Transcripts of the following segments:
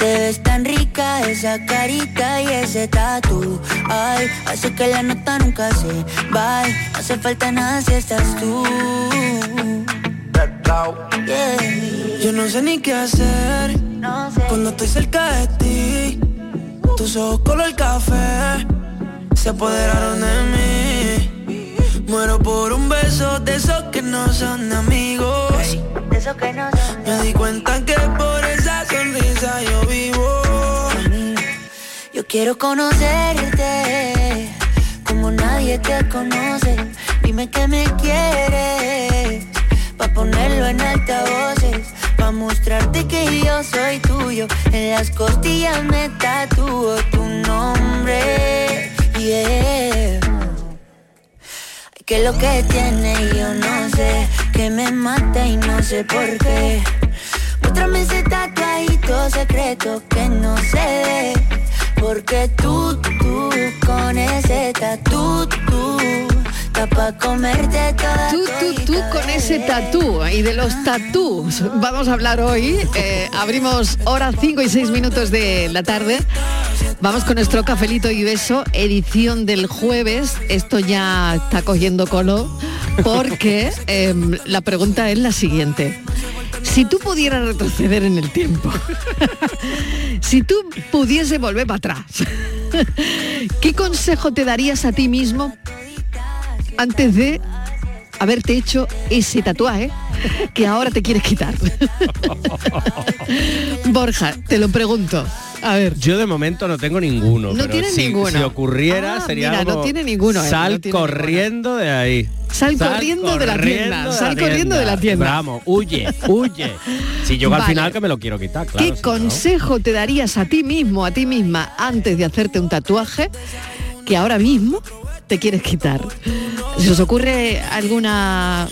Te ves tan rica esa carita y ese tatu. Ay, hace que la nota nunca se va. No hace falta nada si estás tú. Yeah. Yo no sé ni qué hacer cuando estoy cerca de ti. Tus ojos color café se apoderaron de mí. Muero por un beso de esos que no son amigos. De eso que no son Me di cuenta que por yo quiero conocerte como nadie te conoce. Dime que me quieres pa ponerlo en altavoces, pa mostrarte que yo soy tuyo. En las costillas me tatúo tu nombre. Yeah. Que lo que tiene yo no sé, que me mata y no sé por qué. Tatuajito secreto que no ve. Porque tú, tú, con ese tatu, tú, está pa' comerte toda Tú, tú, tú con ese tatú y de los tatús vamos a hablar hoy. Eh, abrimos horas 5 y 6 minutos de la tarde. Vamos con nuestro cafelito y beso, edición del jueves. Esto ya está cogiendo color porque em, la pregunta es la siguiente. Si tú pudieras retroceder en el tiempo, si tú pudiese volver para atrás, ¿qué consejo te darías a ti mismo antes de haberte hecho ese tatuaje que ahora te quieres quitar? Borja, te lo pregunto. A ver. Yo de momento no tengo ninguno. No pero si, ninguno. Si ocurriera Ah, sería mira, no tiene ninguno, él, Sal no tiene corriendo de ahí. Sal corriendo de la tienda, corriendo sal corriendo de la tienda. Vamos, huye, huye. Si al Vale. final que me lo quiero quitar, claro. ¿Qué si no, consejo te darías a ti mismo, a ti misma, antes de hacerte un tatuaje que ahora mismo te quieres quitar? ¿Se os ocurre alguna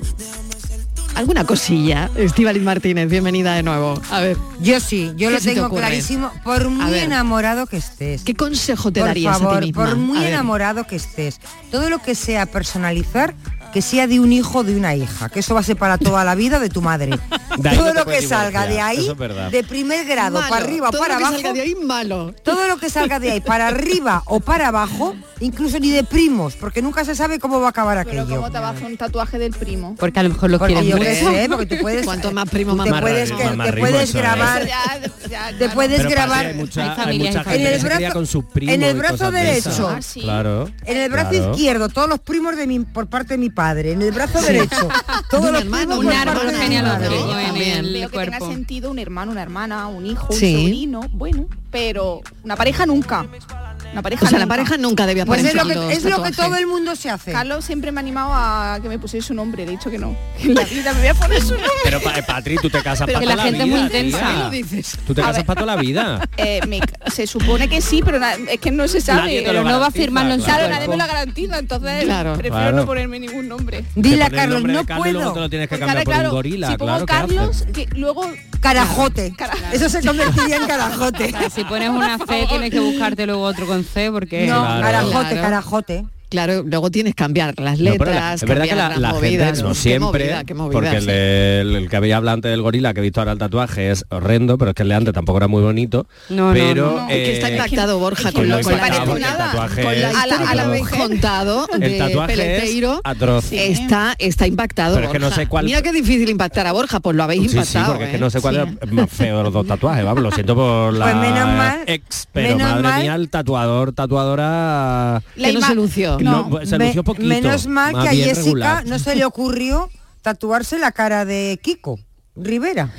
alguna cosilla? Estíbaliz Martínez, bienvenida de nuevo. A ver. Yo sí, yo ¿Qué lo te tengo clarísimo. Por A muy enamorado que estés. ¿Qué consejo te por darías a favor, ti misma? por muy A enamorado que estés, todo lo que sea personalizar, que sea de un hijo o de una hija, que eso va a ser para toda la vida de tu madre. De todo no lo que salga de ahí, es de primer grado, Malo, para arriba o todo para lo que abajo. salga de ahí malo. Todo lo que salga de ahí, para arriba o para abajo, incluso ni de primos, porque nunca se sabe cómo va a acabar Pero aquello. ¿cómo te vas a un tatuaje del primo? Porque a lo mejor lo Porque quieres yo sé, porque tú puedes. Cuanto más primo, más te marrano. puedes, que- Más te puedes grabar. Ya- Te puedes Pero grabar que hay mucha, Hay hay familias mucha y gente familias. que En el brazo- con sus primos en el y brazo cosas de derecho. Ah, sí. Claro. En el brazo claro. izquierdo, todos los primos de mi, por parte de mi padre. En el brazo derecho, todos los un árbol genealógico Veo que tenga sentido un hermano, una hermana, un hijo, un sobrino, bueno, pero una pareja nunca. Una pareja O sea, la nunca. pareja nunca debe Pues es lo, que, es lo que todo el mundo se hace. Carlos siempre me ha animado a que me pusiese su nombre, le he dicho que no. Que en la vida me voy a poner su nombre. Pero pa- eh, Patri, tú te casas para que toda la gente es vida, muy intensa. tía. ¿Qué lo dices? Tú te A casas para toda la vida. Eh, me- se supone que sí, pero na- es que no se sabe. Pero no va a firmarlo en Claro, nadie me lo garantiza, entonces Claro. prefiero Claro. no ponerme ningún nombre. Dile a Carlos, no y luego te puedo. lo tienes que cambiar por claro, un gorila, si pongo. Carlos, que luego Carajote. Cara- Eso se convertiría en carajote. Claro, Si pones una C tienes que buscarte luego otro con C porque... No, Claro. carajote, carajote. Claro, luego tienes que cambiar las No, letras, pero la- es verdad que la, la movidas. gente, no Qué siempre, movida, qué movida, porque el, sí. de- el- el que había hablado antes del gorila, que he visto ahora el tatuaje, es horrendo, pero es que el de antes tampoco era muy bonito. No, no, pero, no. Es que está eh, impactado Borja es que con, no lo, con la, impactado, parece porque el nada. tatuaje con la es a la- a la atroz. habéis contado El de tatuaje es Peleteiro atroz. Sí. está, está impactado Pero es que no Borja. sé cuál- Mira qué difícil impactar a Borja, pues lo habéis Sí, sí, impactado. porque es que ¿eh? no sé cuál Sí. es más feo de los dos tatuajes, vamos, lo siento por la Pues menos mal- ex, pero menos madre mal- mía, el tatuador, tatuadora... Que no se lució. No, No, se Me- lució poquito. menos mal que a Jessica regular. no se le ocurrió tatuarse la cara de Kiko Rivera.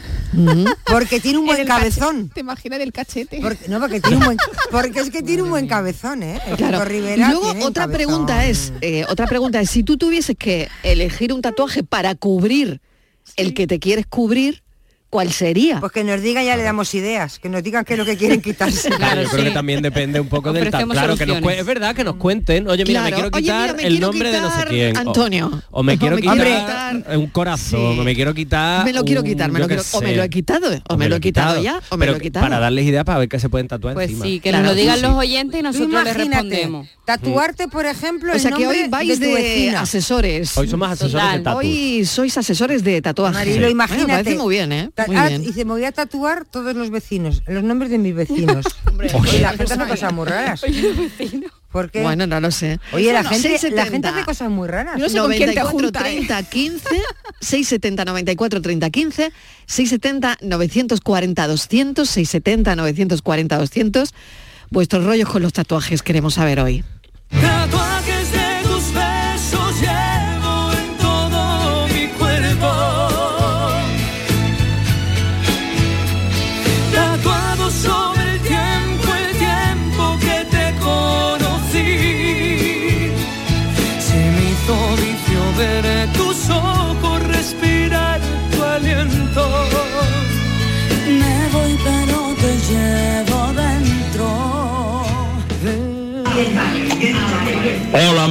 Porque tiene un En buen el cabezón. ¿Te imaginas del cachete? Porque, no, porque tiene un buen, porque es que tiene un buen cabezón, ¿eh? El Claro. Kiko Rivera Y luego otra cabezón. pregunta es, eh, otra pregunta es, si tú tuvieses que elegir un tatuaje para cubrir el que te quieres cubrir, ¿cuál sería? Pues que nos digan ya le damos ideas, que nos digan qué es lo que quieren quitarse. Claro, yo creo que también depende un poco del Ofrecemos Claro, que nos es verdad que nos cuenten. Oye, mira, me quiero Oye, quitar mira, me el quiero nombre de no sé quitar quién. Antonio. O, me quiero me quitar un corazón, o me quiero quitar. me lo quiero un- quitar, me lo quiero- o me sé. lo he quitado, o me lo he quitado ya, o me Pero lo he quitado. Para darles ideas para ver qué se pueden tatuar Pues encima. sí, que Claro, nos lo digan sí. los oyentes y nosotros les imagínate, respondemos. Tatuarte, por ejemplo, O el sea que nombre hoy vais de asesores. Hoy somos asesores de tatu. Hoy sois asesores de tatuaje. Marilo, Bueno, imagínate. me parece muy bien, ¿eh? Ah, bien. Dice, me voy a tatuar todos los vecinos, los nombres de mis vecinos. Oye, la gente hace cosas muy raras. ¿Por qué? Bueno, no lo sé. Oye, la No, gente, la 670. gente hace cosas muy raras. Yo no sé con quién te 94 juntas, ¿eh? 30 15 670 94 30 15 670 940 200 670 940 200 vuestros rollos con los tatuajes queremos saber hoy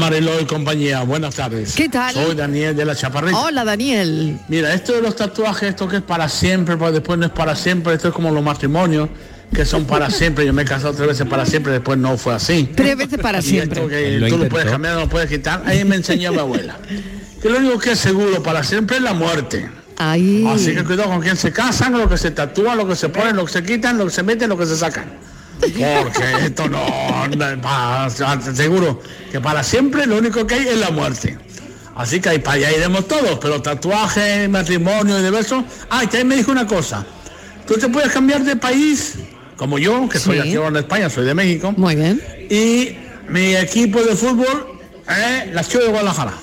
Mariló y compañía, buenas tardes. ¿Qué tal? Soy Daniel de la Chaparrita. hola Daniel Mira, esto de los tatuajes, esto que es para siempre, pero después no es para siempre, esto es como los matrimonios, que son para siempre. Yo me he casado tres veces para siempre, después no fue así. tres veces para Y siempre esto que Lo tú lo puedes cambiar, no lo puedes quitar. Ahí me enseñó mi abuela. Que lo único que es seguro para siempre es la muerte. ahí Así que cuidado con quién se casan, lo que se tatúan, lo que se ponen, lo que se quitan, lo que se meten, lo que se sacan. Porque esto no, pa- seguro que para siempre lo único que hay es la muerte. Así que ahí para allá iremos todos, pero tatuaje, matrimonio y de besos. Ah, y me dijo una cosa. Tú te puedes cambiar de país, como yo, que soy Sí. aquí en España, soy de México. muy bien Y mi equipo de fútbol es la ciudad de Guadalajara.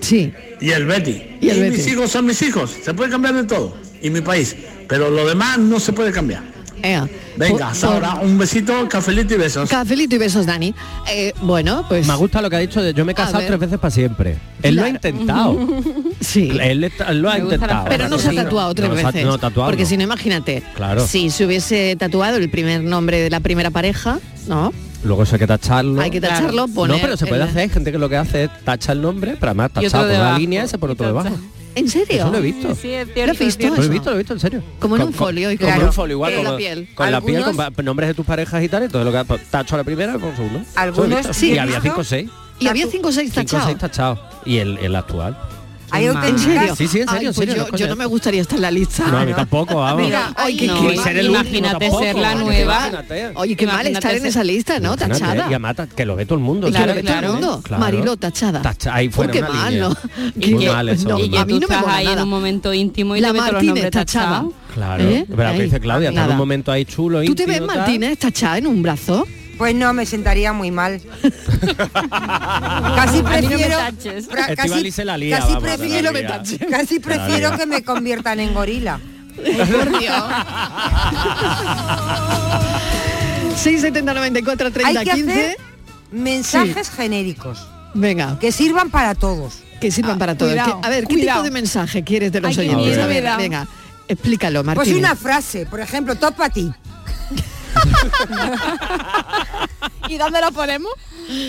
sí Y el Betty. Y el mis Betis. hijos son mis hijos. Se puede cambiar de todo. Y mi país. Pero lo demás no se puede cambiar. Ea. Venga, Por- por- ahora. Un besito, cafelito y besos. cafelito y besos Dani Eh, bueno pues Me gusta lo que ha dicho de yo me he casado tres veces para siempre. Él lo ha intentado. sí Él está- lo ha la intentado. pero no se ha tatuado tres No, veces No, tatuado. porque no. si no imagínate Claro. si se hubiese tatuado el primer nombre de la primera pareja no Luego eso hay que tacharlo. hay que tacharlo poner No, pero se puede el- hacer. Hay gente que lo que hace es tacha el nombre, pero además Y otro tacha por debajo. línea y se pone otro debajo. ¿En serio? Eso lo he visto. Sí, es ¿Lo cierto, has visto? es Lo he visto, lo he visto, en serio. Como en un folio y Como en un folio, igual. con la lo- piel. Con la piel, con nombres de tus parejas y tal, entonces lo que tacho a la primera con segundo. Lo he Algunos sí Y he había. 5 o 6. y había cinco o seis 5 o tachados 6 tachados. Y el, el actual. Hay ¿En ¿En auténticas... serio? Sí, sí, en serio, Ay, en pues serio, no yo, no me gustaría estar en la lista. No, a mí tampoco, vamos. Mira, ay, qué, No, qué y- mal. el último imagínate ser la nueva. imagínate. Oye, qué mal estar en esa lista, ¿no? Imagínate, Tachada. Y a mata, que lo ve todo el mundo. Que Claro, lo ve todo el claro. mundo. Claro. Marilo, tachada. Tacha- ahí fuera qué una mal, línea. ¿no? Muy Que- mal eso. no, Y que a mí tú no me estás mola ahí en nada. un momento íntimo y La te ves todos los nombres tachados. Claro. ¿Eh? Pero dice Claudia, está en un momento ahí chulo. ¿Tú te ves. Martínez, tachada en un brazo? Pues no, me sentaría muy mal. casi no prefiero... la lía, casi vamos, se la prefiero, lía. casi prefiero que me conviertan en gorila. Por Dios. 670 94 30 Hay que 15. hacer mensajes genéricos Venga, que sirvan para todos. que sirvan para todo. cuidado, Que- a ver, ¿qué cuidado. tipo de mensaje quieres de los Ay, oyentes? A ver, venga, explícalo, Pues Martín. una frase, por ejemplo, top para ti. ¿Y dónde lo ponemos?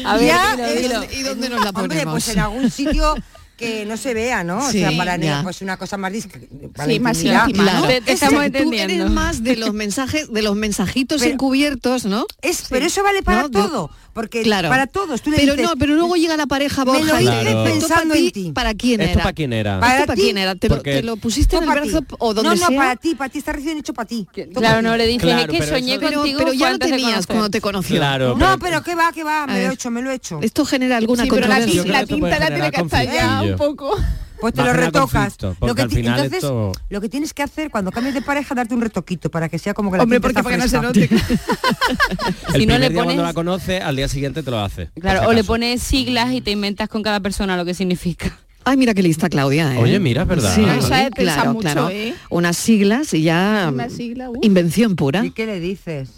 A ver, Ya, dilo, dilo. ¿Y dónde nos la Hombre, ponemos? pues en algún sitio que no se vea, ¿no? Sí, o sea, para ya. pues una cosa más discreta. para Sí, más intimidad. íntima, Claro. Te- te Ese- estamos tú entendiendo. eres más de los mensajes, de los mensajitos Pero- encubiertos, ¿no? Es, Pero eso vale para No, todo, porque Claro. para todos. Tú le pero dices, no, pero luego llega la pareja Me Borja lo y hice dice, Claro. "Esto pensando para en ti". ¿Para quién ¿Esto era? para quién era? Para ¿Esto para ti. quién era? ¿Te lo, Porque- te lo pusiste en el "Esto pa' brazo ti". o donde No, no, sea? para ti, para ti, está recién hecho para ti. Claro, no le dices, es que soñé contigo pero ya lo tenías cuando te conoció. Claro. No, pero qué va, qué va, me lo he hecho, me lo he hecho. Esto genera alguna Sí, pero la, controversia. la esto la tiene que estar ya un poco. Pues te lo retocas. Lo que al ti- final entonces, esto- lo que tienes que hacer cuando cambies de pareja, darte un retoquito para que sea como que la Hombre, porque para que no se note. El Si no le día cuando pones- la conoce, al día siguiente te lo hace. Claro, si o le pones siglas y te inventas con cada persona lo que significa. Ay, mira qué lista Claudia, ¿eh? Oye, mira, es verdad. Sí, Eso es pensar claro, mucho, claro. ¿eh? Unas siglas y ya Una sigla, uh. invención pura. ¿Y qué le dices?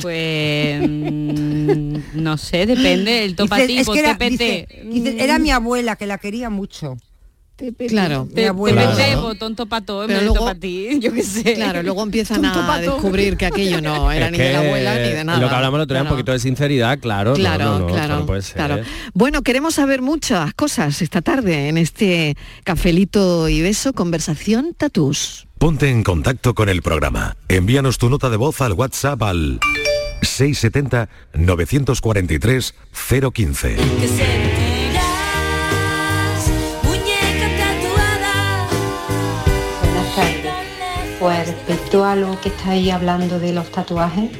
Pues mm, no sé, depende, el topatipo, es que era, TPT. dice- dice, era mi abuela que la quería mucho. Claro. Te, metemos tonto pato Pero luego- para ti, yo qué sé. Claro, luego empiezan Tonto a pato. descubrir que aquello no era Es ni de la abuela ni de nada. Lo que hablamos el otro día, un poquito de sinceridad, claro. Claro, no, no, claro, esto no puede ser. claro. Bueno, queremos saber muchas cosas esta tarde en este cafelito y beso, conversación tatús. Ponte en contacto con el programa. Envíanos tu nota de voz al WhatsApp al 670 943 015. Pues respecto a lo que estáis hablando de los tatuajes,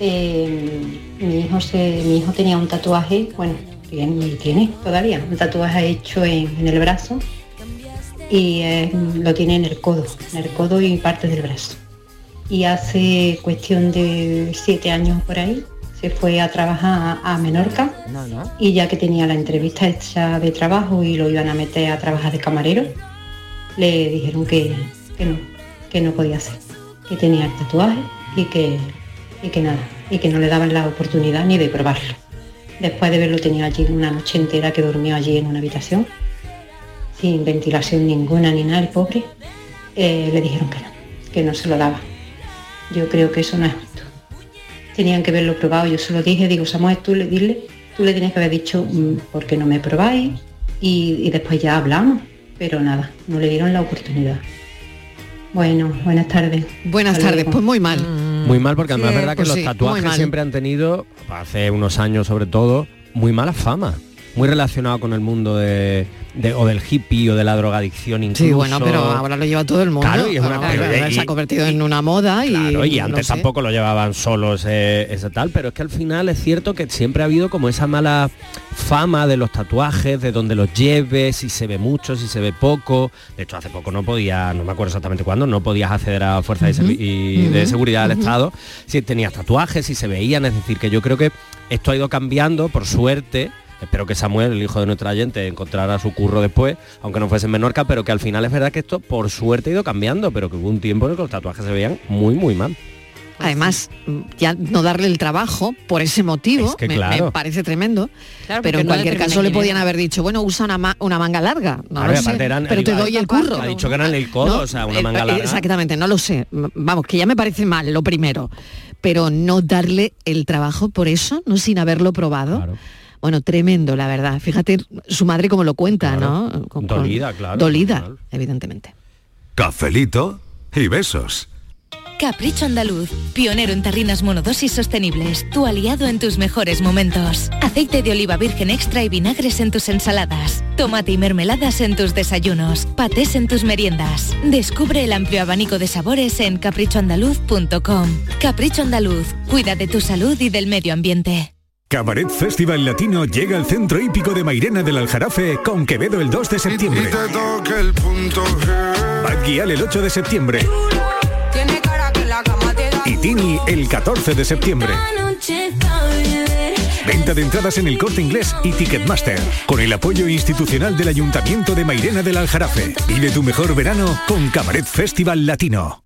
eh, mi, hijo se, mi hijo tenía un tatuaje, bueno, tiene, y tiene todavía, un tatuaje hecho en, en el brazo y eh, lo tiene en el codo, en el codo y parte del brazo. Y hace cuestión de siete años por ahí se fue a trabajar a, a Menorca No, no. y ya que tenía la entrevista hecha de trabajo y lo iban a meter a trabajar de camarero, le dijeron que, que no, que no podía hacer, que tenía el tatuaje y que, y que nada, y que no le daban la oportunidad ni de probarlo. Después de verlo tenido allí una noche entera que durmió allí en una habitación, sin ventilación ninguna ni nada, el pobre, eh, le dijeron que no, que no se lo daba. Yo creo que eso no es justo. Tenían que verlo probado, yo se lo dije, digo, Samuel, tú le, dile, tú le tienes que haber dicho, "Mm, ¿por qué no me probáis? Y después ya hablamos, pero nada, no le dieron la oportunidad. Bueno, buenas tardes. Buenas Hasta tardes, luego. pues muy mal. Muy mal porque además Sí, es verdad que pues los sí, tatuajes siempre han tenido, hace unos años sobre todo, muy mala fama. Muy relacionado con el mundo de, de- o del hippie o de la drogadicción incluso. Sí, bueno, pero ahora lo lleva todo el mundo. Claro, y es una- Ahora pero- se ha y- convertido en una moda y, Claro, y no antes sé. tampoco lo llevaban solos eh, ese tal, pero es que al final es cierto que siempre ha habido como esa mala fama de los tatuajes, de donde los lleves, si se ve mucho, si se ve poco. De hecho, hace poco no podía, no me acuerdo exactamente cuándo, no podías acceder a fuerzas de y seguridad del. Estado si tenías tatuajes, si se veían. Es decir, que yo creo que esto ha ido cambiando, por suerte. Espero que Samuel, el hijo de nuestra gente, encontrara su curro después, aunque no fuese en Menorca, pero que al final es verdad que esto por suerte ha ido cambiando, pero que hubo un tiempo en el que los tatuajes se veían muy, muy mal. Además, mm, ya no darle el trabajo por ese motivo Es que me, claro. me parece tremendo. Claro, pero en no cualquier caso le podían haber dicho, bueno, usa una, ma- una manga larga. No Claro, lo y sé, aparte eran- pero te doy el curro. Ha dicho que eran el codo, No, o sea, una eh, manga eh, larga. Exactamente, no lo sé. Vamos, que ya me parece mal, lo primero. Pero no darle el trabajo por eso, no sin haberlo probado. Bueno, tremendo, la verdad. Fíjate su madre como lo cuenta, ¿no? Con- Dolida, claro, Dolida, evidentemente. Cafelito y besos. Capricho Andaluz, pionero en tarrinas monodosis sostenibles, tu aliado en tus mejores momentos. Aceite de oliva virgen extra y vinagres en tus ensaladas, tomate y mermeladas en tus desayunos, patés en tus meriendas. Descubre el amplio abanico de sabores en caprichoandaluz.com. Capricho Andaluz, cuida de tu salud y del medio ambiente. Cabaret Festival Latino llega al centro hípico de Mairena del Aljarafe con Quevedo el 2 de septiembre. Bad Gyal el 8 de septiembre. Y Tini el 14 de septiembre. Venta de entradas en el corte inglés y Ticketmaster. Con el apoyo institucional del Ayuntamiento de Mairena del Aljarafe. Vive tu mejor verano con Cabaret Festival Latino.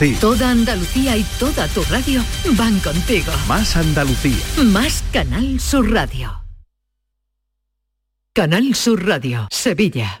ti. Toda Andalucía y toda tu radio van contigo. Más Andalucía. Más Canal Sur Radio. Canal Sur Radio, Sevilla.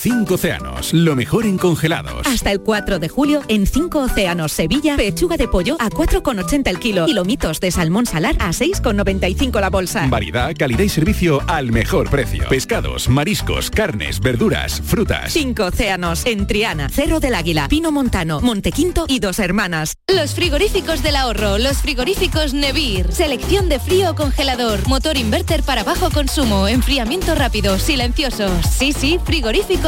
Cinco océanos, lo mejor en congelados. Hasta el 4 de julio, en 5 Océanos Sevilla, pechuga de pollo a 4,80 el kilo y lomitos de salmón salar a 6,95 la bolsa. Variedad, calidad y servicio al mejor precio. Pescados, mariscos, carnes, verduras, frutas. 5 Océanos, en Triana, Cerro del Águila, Pino Montano, Montequinto y Dos Hermanas. Los frigoríficos del ahorro, los frigoríficos Nevir. Selección de frío o congelador, motor inverter para bajo consumo, enfriamiento rápido, silenciosos. Sí, sí, frigoríficos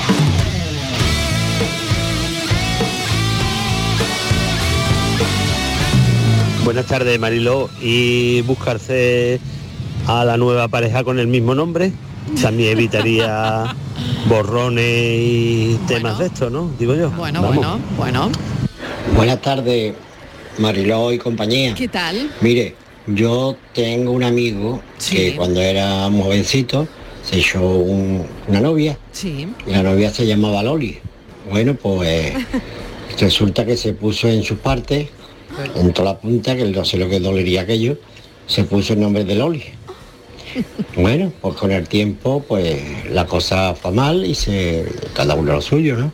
Buenas tardes, Mariló. ¿Y buscarse a la nueva pareja con el mismo nombre? También evitaría borrones y temas de esto, ¿no? Digo yo. Bueno, Vamos. bueno, bueno. Buenas tardes, Mariló y compañía. ¿Qué tal? Mire, yo tengo un amigo que cuando era jovencito se echó un- una novia Sí. y la novia se llamaba Loli. Bueno, pues resulta que se puso en sus partes, en toda la punta, que no sé lo que dolería aquello, se puso el nombre de Loli. Bueno, pues con el tiempo, pues la cosa fue mal y se cada uno lo suyo, ¿no?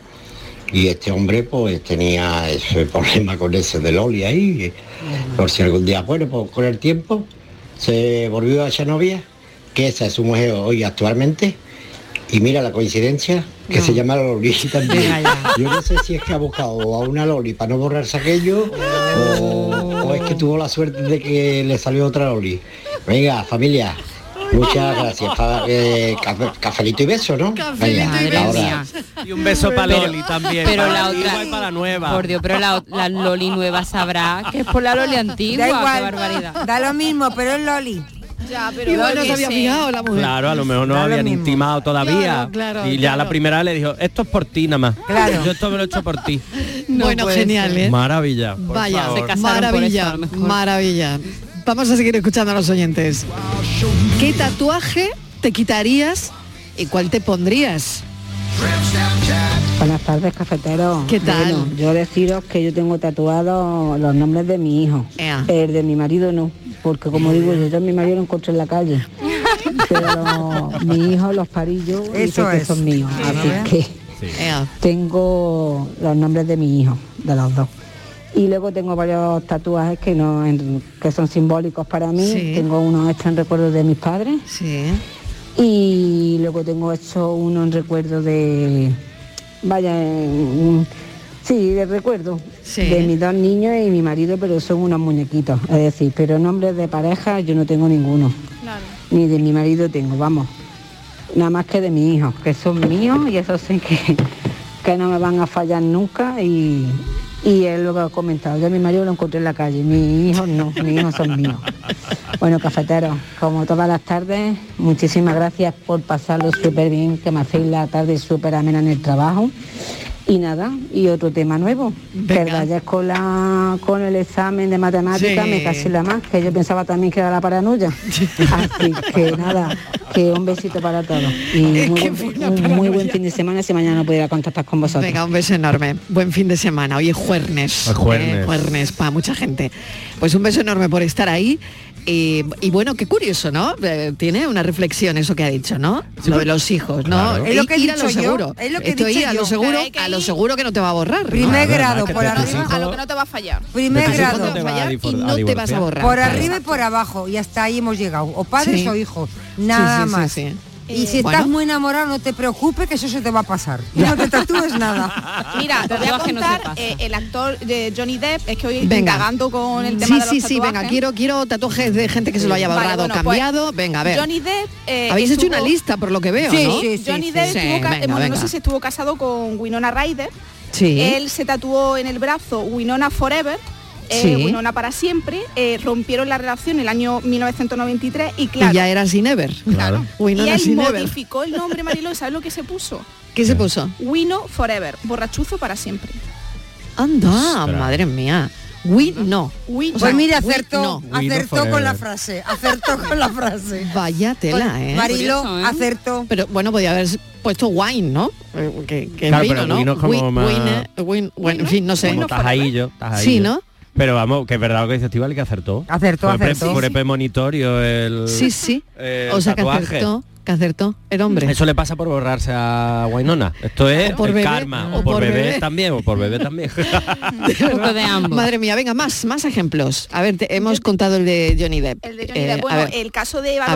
Y este hombre pues tenía ese problema con ese de Loli ahí. Por si algún día, bueno, pues con el tiempo se volvió a esa novia, que esa es su mujer hoy actualmente. Y mira la coincidencia, que se llama Loli también. Yo no sé si es que ha buscado a una Loli para no borrarse aquello o, o es que tuvo la suerte de que le salió otra Loli. Venga, familia. Muchas gracias. Pa- eh, café- cafelito y beso, ¿no? Venga, ahora. Y un beso para Loli también. Pero para la otra, y para la nueva. Por Dios, pero la, la Loli nueva sabrá que es por la Loli antigua. Da igual, qué barbaridad. da lo mismo, pero es Loli. Ya, pero Igual no yo se había fijado la mujer. Claro, a lo mejor no Da lo habían mismo. intimado todavía. Claro, claro, y ya claro. la primera le dijo, esto es por ti nada más. Claro. Yo esto me lo he hecho por ti. bueno, puede genial. ¿eh? Maravilla. por Vaya, favor. Se casaron por maravilla, eso, a lo mejor. maravilla. Vamos a seguir escuchando a los oyentes. ¿Qué tatuaje te quitarías y cuál te pondrías? Buenas tardes, cafetero. ¿Qué tal? Bueno, yo deciros que yo tengo tatuados los nombres de mi hijo. Ea. El de mi marido no, porque como digo, yo ya a mi marido lo encontré en la calle. Pero mi hijo los parí yo y que es. son míos. Sí. Así que tengo los nombres de mi hijo, de los dos. Y luego tengo varios tatuajes que no en- que son simbólicos para mí. Sí. Tengo uno hecho en recuerdo de mis padres Sí. y luego tengo hecho uno en recuerdo de vaya sí de recuerdo Sí. de mis dos niños y mi marido pero son unos muñequitos es decir pero nombres de pareja yo no tengo ninguno Claro. ni de mi marido tengo vamos nada más que de mi hijo que son míos y eso sé que, que no me van a fallar nunca y y él lo ha comentado, yo a mi marido lo encontré en la calle, mis hijos no, mis hijos son míos. Bueno, cafeteros, como todas las tardes, muchísimas gracias por pasarlo súper bien, que me hacéis la tarde súper amena en el trabajo. Y nada, y otro tema nuevo, Venga. que vayas con, la, con el examen de matemáticas, Sí. me casi la más, que yo pensaba también que era la paranoia. Así que nada, que un besito para todos. Y muy, buen, un muy fin de semana si mañana no pudiera contactar con vosotros. Venga, un beso enorme. Buen fin de semana. Hoy es jueves. Es jueves. Eh, jueves para mucha gente. Pues un beso enorme por estar ahí. Y, y bueno, qué curioso, ¿no? Eh, tiene una reflexión eso que ha dicho, ¿no? lo de los hijos, ¿no? Claro. Es lo que he lo yo, seguro. es lo que he Esto dicho ir a lo yo. seguro, a lo seguro que no te va a borrar. Primer grado, por arriba, A lo que no te va a fallar. primer grado. no te va a fallar y no te vas a borrar. Por arriba y por abajo, y hasta ahí hemos llegado, o padres Sí. o hijos, nada Sí, sí, sí, más. Sí. Y si Bueno. estás muy enamorado, no te preocupes, que eso se te va a pasar. No te tatúes nada. Mira, te voy a no contar, eh, el actor de Johnny Depp, es que hoy Venga. indagando con el tema Sí, de los sí, sí, venga, tatuajes. quiero, quiero tatuajes de gente que se lo haya Vale, borrado, pues, cambiado. venga, a ver. Johnny Depp eh, Habéis hecho una lista por lo que veo, Sí, ¿no? sí, Johnny Depp sí. estuvo, Venga, bueno, venga. no sé si estuvo casado con Winona Ryder. Sí. Él se tatuó en el brazo Winona Forever eh, sí. para siempre, eh, rompieron la relación el año 1993 y claro. Y ya era Sinever. Claro. Y él modificó el nombre Marilo, ¿sabes lo que se puso? ¿Qué se puso? Wino Forever, borrachuzo para siempre. Anda, madre mía. We no. We pues mire, acertó, no. acertó con la frase, acertó con la frase. Vaya tela, ¿eh? Marilo, acertó. Pero bueno, podía haber puesto wine, ¿no? Eh, que, claro, pero ¿no? Como más... bueno, en fin, no sé. Como. Sí, ¿no? Pero vamos, que es verdad que dice Estival que acertó. Acertó, por acertó. Por premonitorio el Sí, sí. O sea, que acertó. Que acertó el hombre. Eso le pasa por borrarse a Guainona. Esto es por el karma. O, por, por bebé, también, o por bebé también. Madre mía, venga, más, más ejemplos. A ver, hemos contado el de Johnny Depp. El de Johnny Depp. Eh, bueno, el caso de Iván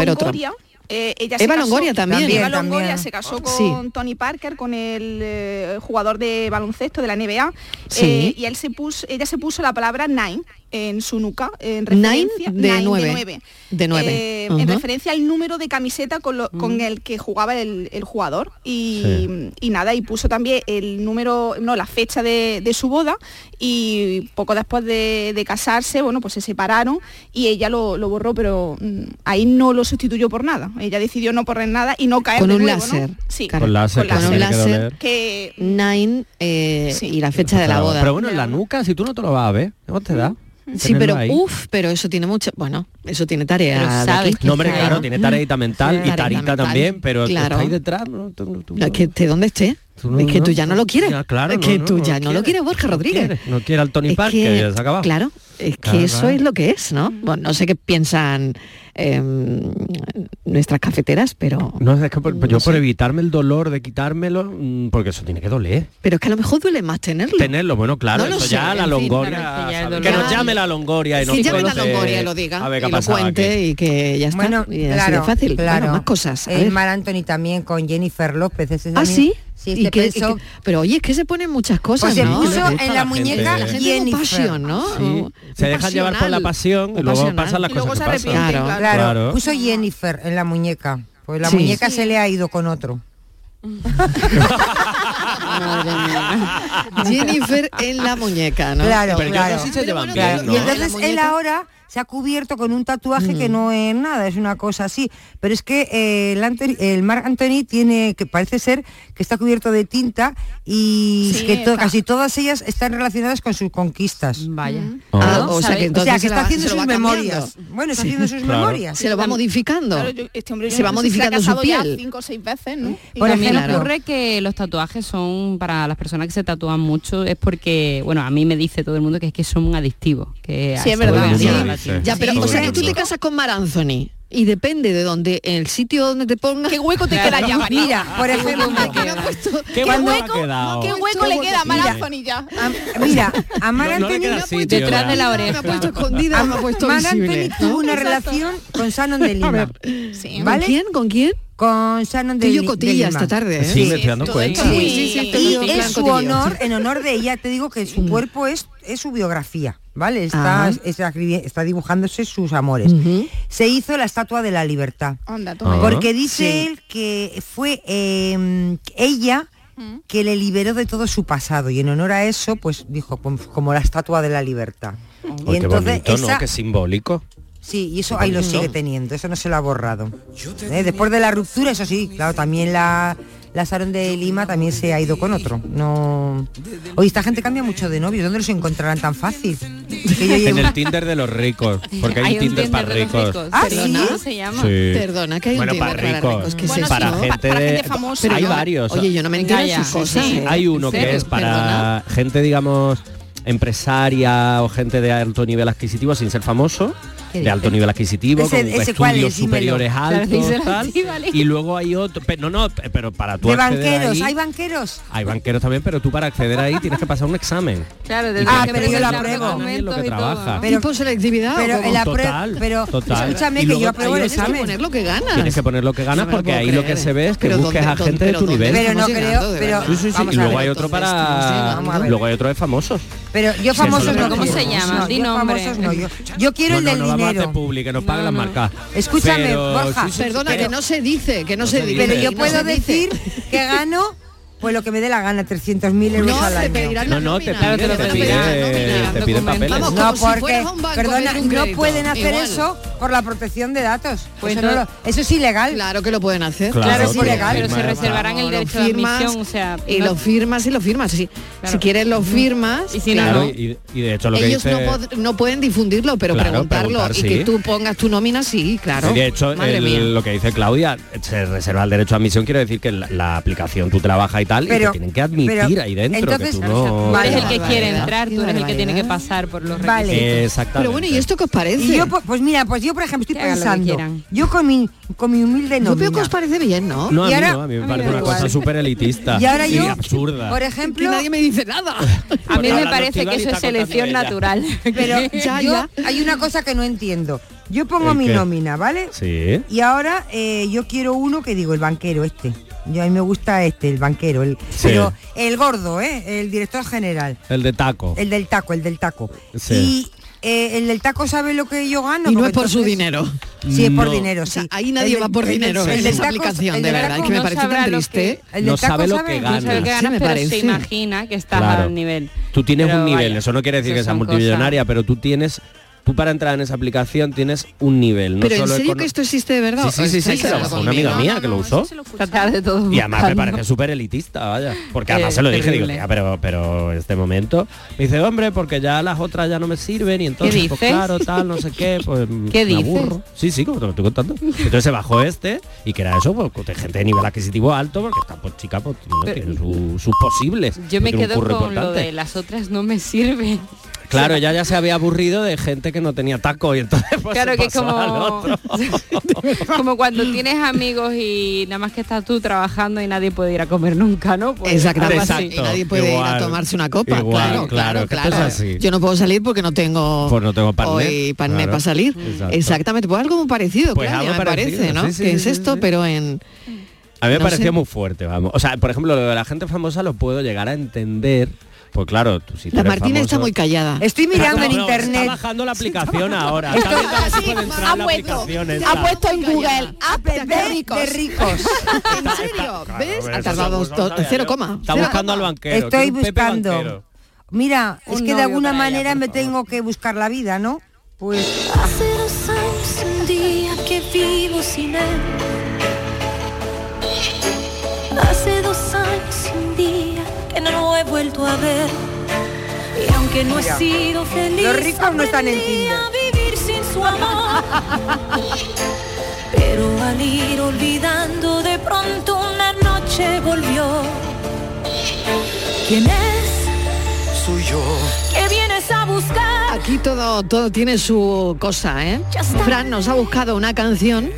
eh, Eva Longoria también. Eva Longoria se casó ah. con. Tony Parker, con el eh, jugador de baloncesto de la NBA, sí. Eh, y él se puso, ella se puso la palabra Nine, en su nuca, en referencia nine de, nine 9. de 9, de 9. Eh, uh -huh. en referencia al número de camiseta con, lo, con mm. el que jugaba el, el jugador y, sí. y, nada, y puso también el número, no, la fecha de, de su boda y poco después de, de, casarse, bueno, pues se separaron y ella lo, lo, borró, pero mm, ahí no lo sustituyó por nada, ella decidió no poner nada y no caer con de un nuevo, láser, ¿no? sí, con, con láser, con, láser que, que nine eh, sí. y la fecha de la boda. Pero bueno, en la nuca, si tú no te lo vas a ver. Te da? Sí, pero uff, pero eso tiene mucho, bueno, eso tiene tarea. Sabes no, hombre, claro, tiene tareita mental y tarita también, pero claro. ahí detrás, no, es que esté donde esté. Es que tú ya no lo quieres. Claro, es que tú ya no, lo quieres, Borja Rodríguez. No quiere al Tony es Parker, que, ya se acabó. Claro, es que eso es lo que es, ¿no? Bueno, no sé qué piensan em, nuestras cafeteras, pero... No, es que por, mm, pues yo por evitarme el dolor de quitármelo, mm, porque eso tiene que doler. Pero es que a lo mejor duele más tenerlo. Tenerlo, bueno, claro, eso ya la longoria... Que nos llame la longoria y nos sí, llame la longoria lo diga, a ver qué y lo cuente y que ya está. Bueno, claro, fácil. Claro. Más cosas. A eh, Mar Anthony también con Jennifer López. ¿Ese ¿Ah, sí? Y que, pero oye, es que se ponen muchas pues cosas, pues puso en la muñeca la gente Jennifer. Pasión, ¿no? Se dejan llevar por la pasión y luego pasional. pasan las cosas pasan. Claro, claro. Puso Jennifer en la muñeca. Pues la muñeca se le ha ido con otro. Jennifer en la muñeca, ¿no? Claro, claro. Y entonces él ahora se ha cubierto con un tatuaje que mm. no es nada, es una cosa así. Pero es que eh, el, Anthony, Marc Anthony tiene, que parece ser que está cubierto de tinta y que casi todas ellas están relacionadas con sus conquistas. Vaya. Mm. Ah, o, sea, que, o que está haciendo sus memorias. Bueno, está haciendo sus memorias. Se lo va modificando. Este hombre, se va modificando se su piel. Ya cinco o seis veces, ¿no? Y Por también ejemplo, ocurre que los tatuajes son para las personas que se tatúan mucho es porque, bueno, a mí me dice todo el mundo que es que son adictivos, que sí, es verdad. Ya, pero o sea, que tú te casas con Mar Anthony y depende de donde el sitio donde te pongas. Qué hueco te queda ya mira por ejemplo qué, hueco, le queda a Maranzoni ya mira a Maranzoni no, no sitio, detrás de la oreja me ha puesto escondida a, me ha tuvo una relación con Shannon de Lima. ¿Vale? ¿con quién? ¿con quién? con Shannon de, yo cotilla esta tarde ¿eh? sí, sí, sí, y en su honor en honor de ella te digo que su cuerpo es es su biografía. ¿vale? Está, está, está, dibujándose sus amores. Se hizo la Estatua de la Libertad. Porque dice él que fue em, ella que le liberó de todo su pasado y en honor a eso pues dijo pues, como la estatua de la libertad y entonces qué bonito, Qué simbólico. Sí, y eso ahí lo sigue teniendo, eso no se lo ha borrado. ¿Eh? Después de la ruptura, eso sí, claro, también la, Lazarón de Lima también se ha ido con otro. No. Hoy esta gente cambia mucho de novio. ¿Dónde los encontrarán tan fácil? en el Tinder de los ricos, porque hay, hay un Tinder, Tinder para ricos. ricos. ¿Ah, Perdona, ¿sí? se llama. Sí. Perdona, que hay bueno, un Tinder para ricos. ricos bueno, es para, gente para, para, gente famosa. Pero hay varios. Oye, yo no me entero en sus cosas. Sí, ¿eh? hay uno que es para Perdona. gente, digamos, empresaria o gente de alto nivel adquisitivo sin ser famoso de alto nivel adquisitivo, ese, con ese estudios es, superiores altos, tal, y luego hay otro, pero no, no, pero para tú banqueros, hay banqueros, hay banqueros también, pero tú para acceder ahí tienes que pasar un examen. Claro, ah, pero yo lo apruebo. Lo que trabaja. Pero por selectividad, pero el total, pero total. escúchame que yo apruebo el examen. Tienes que poner lo que ganas. Tienes que poner lo que ganas porque ahí lo que se ve es que busques a gente de tu nivel. Pero no creo, pero y luego hay otro para luego hay otro de famosos. Pero yo famosos no, ¿cómo se llama? Yo quiero el del dinero. Perdona, pero- que no se dice, que no, No se se dice. Pero yo no puedo decir que gano pues lo que me dé la gana, 300.000 euros No, al te año. pedirán No, no, te pide, te pide, te pide papeles. Vamos, No, como si porque, fueras a un banco a perdona, no pueden hacer Igual. eso por la protección de datos. Pues eso, no lo- eso es ilegal. Claro que lo pueden hacer. Claro, Claro, es ilegal. Pero se reservarán el derecho de admisión, o sea, y no- lo firmas y lo firmas. Si, si quieres lo firmas. Y si no, Claro, no. y, y de hecho lo que Ellos dice... no, pueden difundirlo, pero Claro, preguntarlo preguntar, y que tú pongas tu nómina, sí, claro. De hecho, Madre el- mía. lo que dice Claudia, se reserva el derecho a admisión, quiere decir que la, la aplicación tú trabajas y tal, y Pero- te tienen que admitir pero, ahí dentro, entonces- que tú no... Tú eres el que Vale. quiere entrar, tú eres el que tiene que pasar por los Vale. Exactamente. Pero bueno, ¿y esto qué os parece? Y yo, pues pues mira, pues yo por ejemplo estoy pensando, yo con mi, con mi humilde yo veo que os parece bien, ¿no? No, a Y mí ahora- no, a mí me parece una cosa súper elitista Y ahora y yo, absurda. por Que ejemplo, nadie me dice nada. A mí me parece que eso es selección natural. pero ya. hay una cosa que no entiendo. Yo pongo ¿El mi qué? nómina, ¿vale? Sí. Y ahora eh, yo quiero uno que digo, el banquero este. Yo a mí me gusta este, el banquero, el, Sí. pero el gordo, ¿eh? El director general, El de taco. el del taco, el del taco. Sí. Y eh, el del taco sabe lo que yo gano. Y no es por su dinero. Sí, es por No. dinero, O sea, sí. ahí nadie El va por el dinero el esa taco- aplicación, de verdad, que me no parece tan triste. que- El No sabe lo que No sabe gana. lo que Sí, me pero parece. se imagina que estás Claro. al nivel. Tú tienes Pero un nivel, vaya, eso no quiere decir eso que seas multimillonaria, pero tú tienes, tú para entrar en esa aplicación tienes un nivel. No Pero en solo serio econo- que esto existe de verdad. Sí, sí, sí, sí, ¿Estáis que lo hablando usó una amiga mía que lo usó. Y además me parece súper elitista, vaya. Porque además Eh, se lo dije, digo, pero, pero este momento. Me dice, hombre, porque ya las otras ya no me sirven y entonces, pues claro, tal, no sé qué, pues ¿Qué me dices? aburro. Sí, sí, como te lo estoy contando. Entonces se bajó este y que era eso, pues de gente de nivel adquisitivo alto, porque esta pues chica pues no Pero- tiene su- sus posibles. Yo me quedo con lo importante. de las otras no me sirven. Claro, ella ya se había aburrido de gente que no tenía taco y entonces pues, Claro se que es como, otro. como cuando tienes amigos y nada más que estás tú trabajando y nadie puede ir a comer nunca, ¿no? Pues Exactamente. Y nadie puede ir a tomarse una copa. igual, claro, claro, claro, así. Yo no puedo salir porque no tengo, Pues no tengo hoy claro. para salir. Exacto. Exactamente. Pues algo muy parecido, Pues Claudia, algo me parecido, parece, ¿no? sí, sí, que sí, es sí, esto, sí. pero en... A mí me No parecía sé. muy fuerte, vamos. O sea, por ejemplo, lo de la gente famosa lo puedo llegar a entender. Pues claro, tú si La Martina está muy callada. Estoy mirando en No, internet. Está bajando la aplicación ahora. Está viendo a ver si puede entrar en la aplicación esta. Ha puesto en Google app de ricos. de ricos. ¿En serio? Claro, ¿Ves? Ha tardado cero coma. Está buscando al banquero. Estoy buscando. banquero. Mira, es que de alguna manera me favor. tengo que buscar la vida, ¿no? Pues Hace dos años un día que vivo sin él. Hace no lo he vuelto a ver. Y aunque no Mira, he sido feliz, los ricos no están en Tinder. a vivir sin su amor. Pero al ir olvidando de pronto una noche volvió. ¿Quién es? Soy yo. ¿Qué vienes a buscar? Aquí todo, todo tiene su cosa, ¿eh? Fran nos ha buscado una canción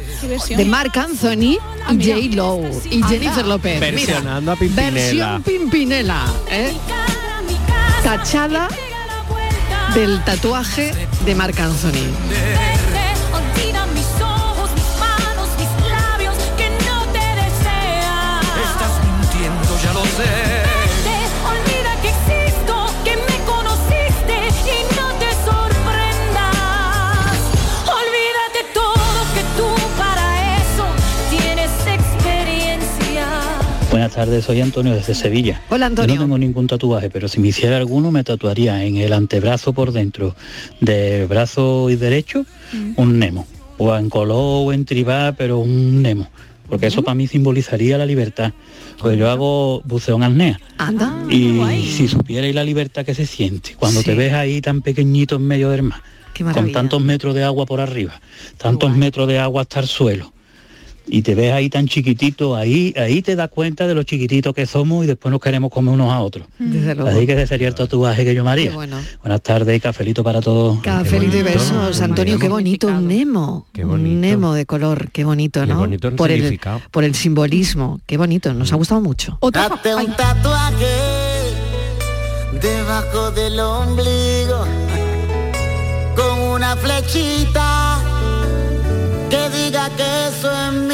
de Marc Anthony Ah, y J. Lo y Jennifer López. Mira, Versionando a Pimpinela. Versión Pimpinela, ¿eh? Tachada del tatuaje de Marc Anthony. Buenas tardes, soy Antonio desde Sevilla. Hola, Yo Antonio. no tengo ningún tatuaje, pero si me hiciera alguno me tatuaría en el antebrazo por dentro del brazo y derecho un Nemo. O en color o en tribal, pero un Nemo. Porque eso para mí simbolizaría la libertad. Pues yo hago buceo en apnea. Anda. Y si supierais la libertad que se siente cuando te ves ahí tan pequeñito en medio del mar, con tantos metros de agua por arriba, tantos metros de agua hasta el suelo, y te ves ahí tan chiquitito, ahí, ahí te das cuenta de lo chiquitito que somos y después nos queremos comer unos a otros. Desde luego. Así que ese sería el tatuaje que yo me haría. Bueno. Buenas tardes, cafelito para todos. Cafelito y besos, Antonio, qué bonito. un Nemo. Qué Un bonito. Nemo de color, qué bonito, Qué ¿no? bonito el por el por el simbolismo, qué bonito, nos ha gustado mucho. Date un tatuaje debajo del ombligo con una flechita que diga que eso es mío.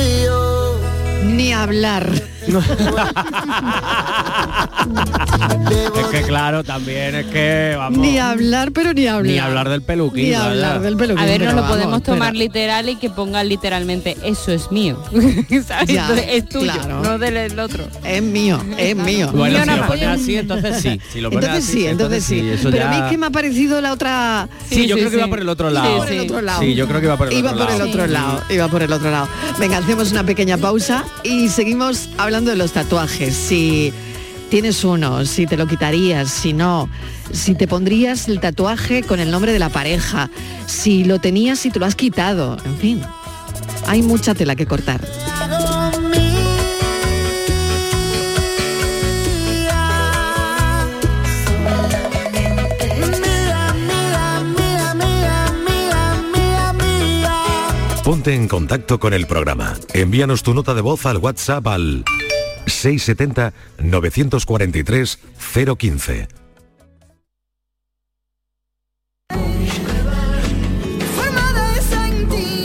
Ni hablar. es que claro, también es que vamos. Ni hablar, pero ni hablar. Ni hablar del peluquín. Ni hablar del peluquín. A ver, no lo vamos, podemos espera. tomar literal y que pongan literalmente eso es mío. ¿Sabes? Ya, Entonces, es tuyo, claro. no del del otro. Es mío, es mío. Bueno, Mío si lo pones así, entonces sí. Si lo pones Entonces así, sí, entonces sí. eso Pero a mí es que me ha parecido la otra... Sí, yo creo que iba por el otro lado. Iba por el otro lado. Sí, yo creo que iba por el Iba otro por el otro lado, iba por el otro lado. Venga, hacemos una pequeña pausa y seguimos hablando de los tatuajes. Si tienes uno, si te lo quitarías, si no, si te pondrías el tatuaje con el nombre de la pareja, si lo tenías, si te lo has quitado, en fin. Hay mucha tela que cortar. En contacto con el programa. Envíanos tu nota de voz al WhatsApp al 670 943 015.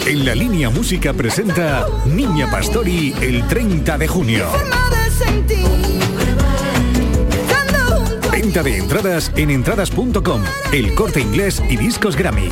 En la línea música presenta Niña Pastori el 30 de junio. Venta de entradas en entradas.com, el corte inglés y discos Grammy.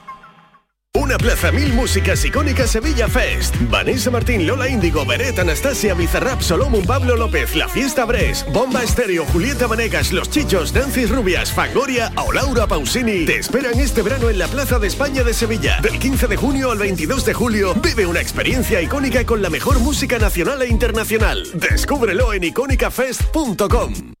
Una plaza mil músicas icónicas Sevilla Fest. Vanessa Martín, Lola Índigo, Beret, Anastasia, Bizarrap, Solomon, Pablo López, La Fiesta Bres, Bomba Estéreo, Julieta Vanegas, Los Chichos, Nancy Rubias, Fangoria o Laura Pausini. Te esperan este verano en la Plaza de España de Sevilla. Del 15 de junio al 22 de julio, vive una experiencia icónica con la mejor música nacional e internacional. Descúbrelo en icónicafest.com.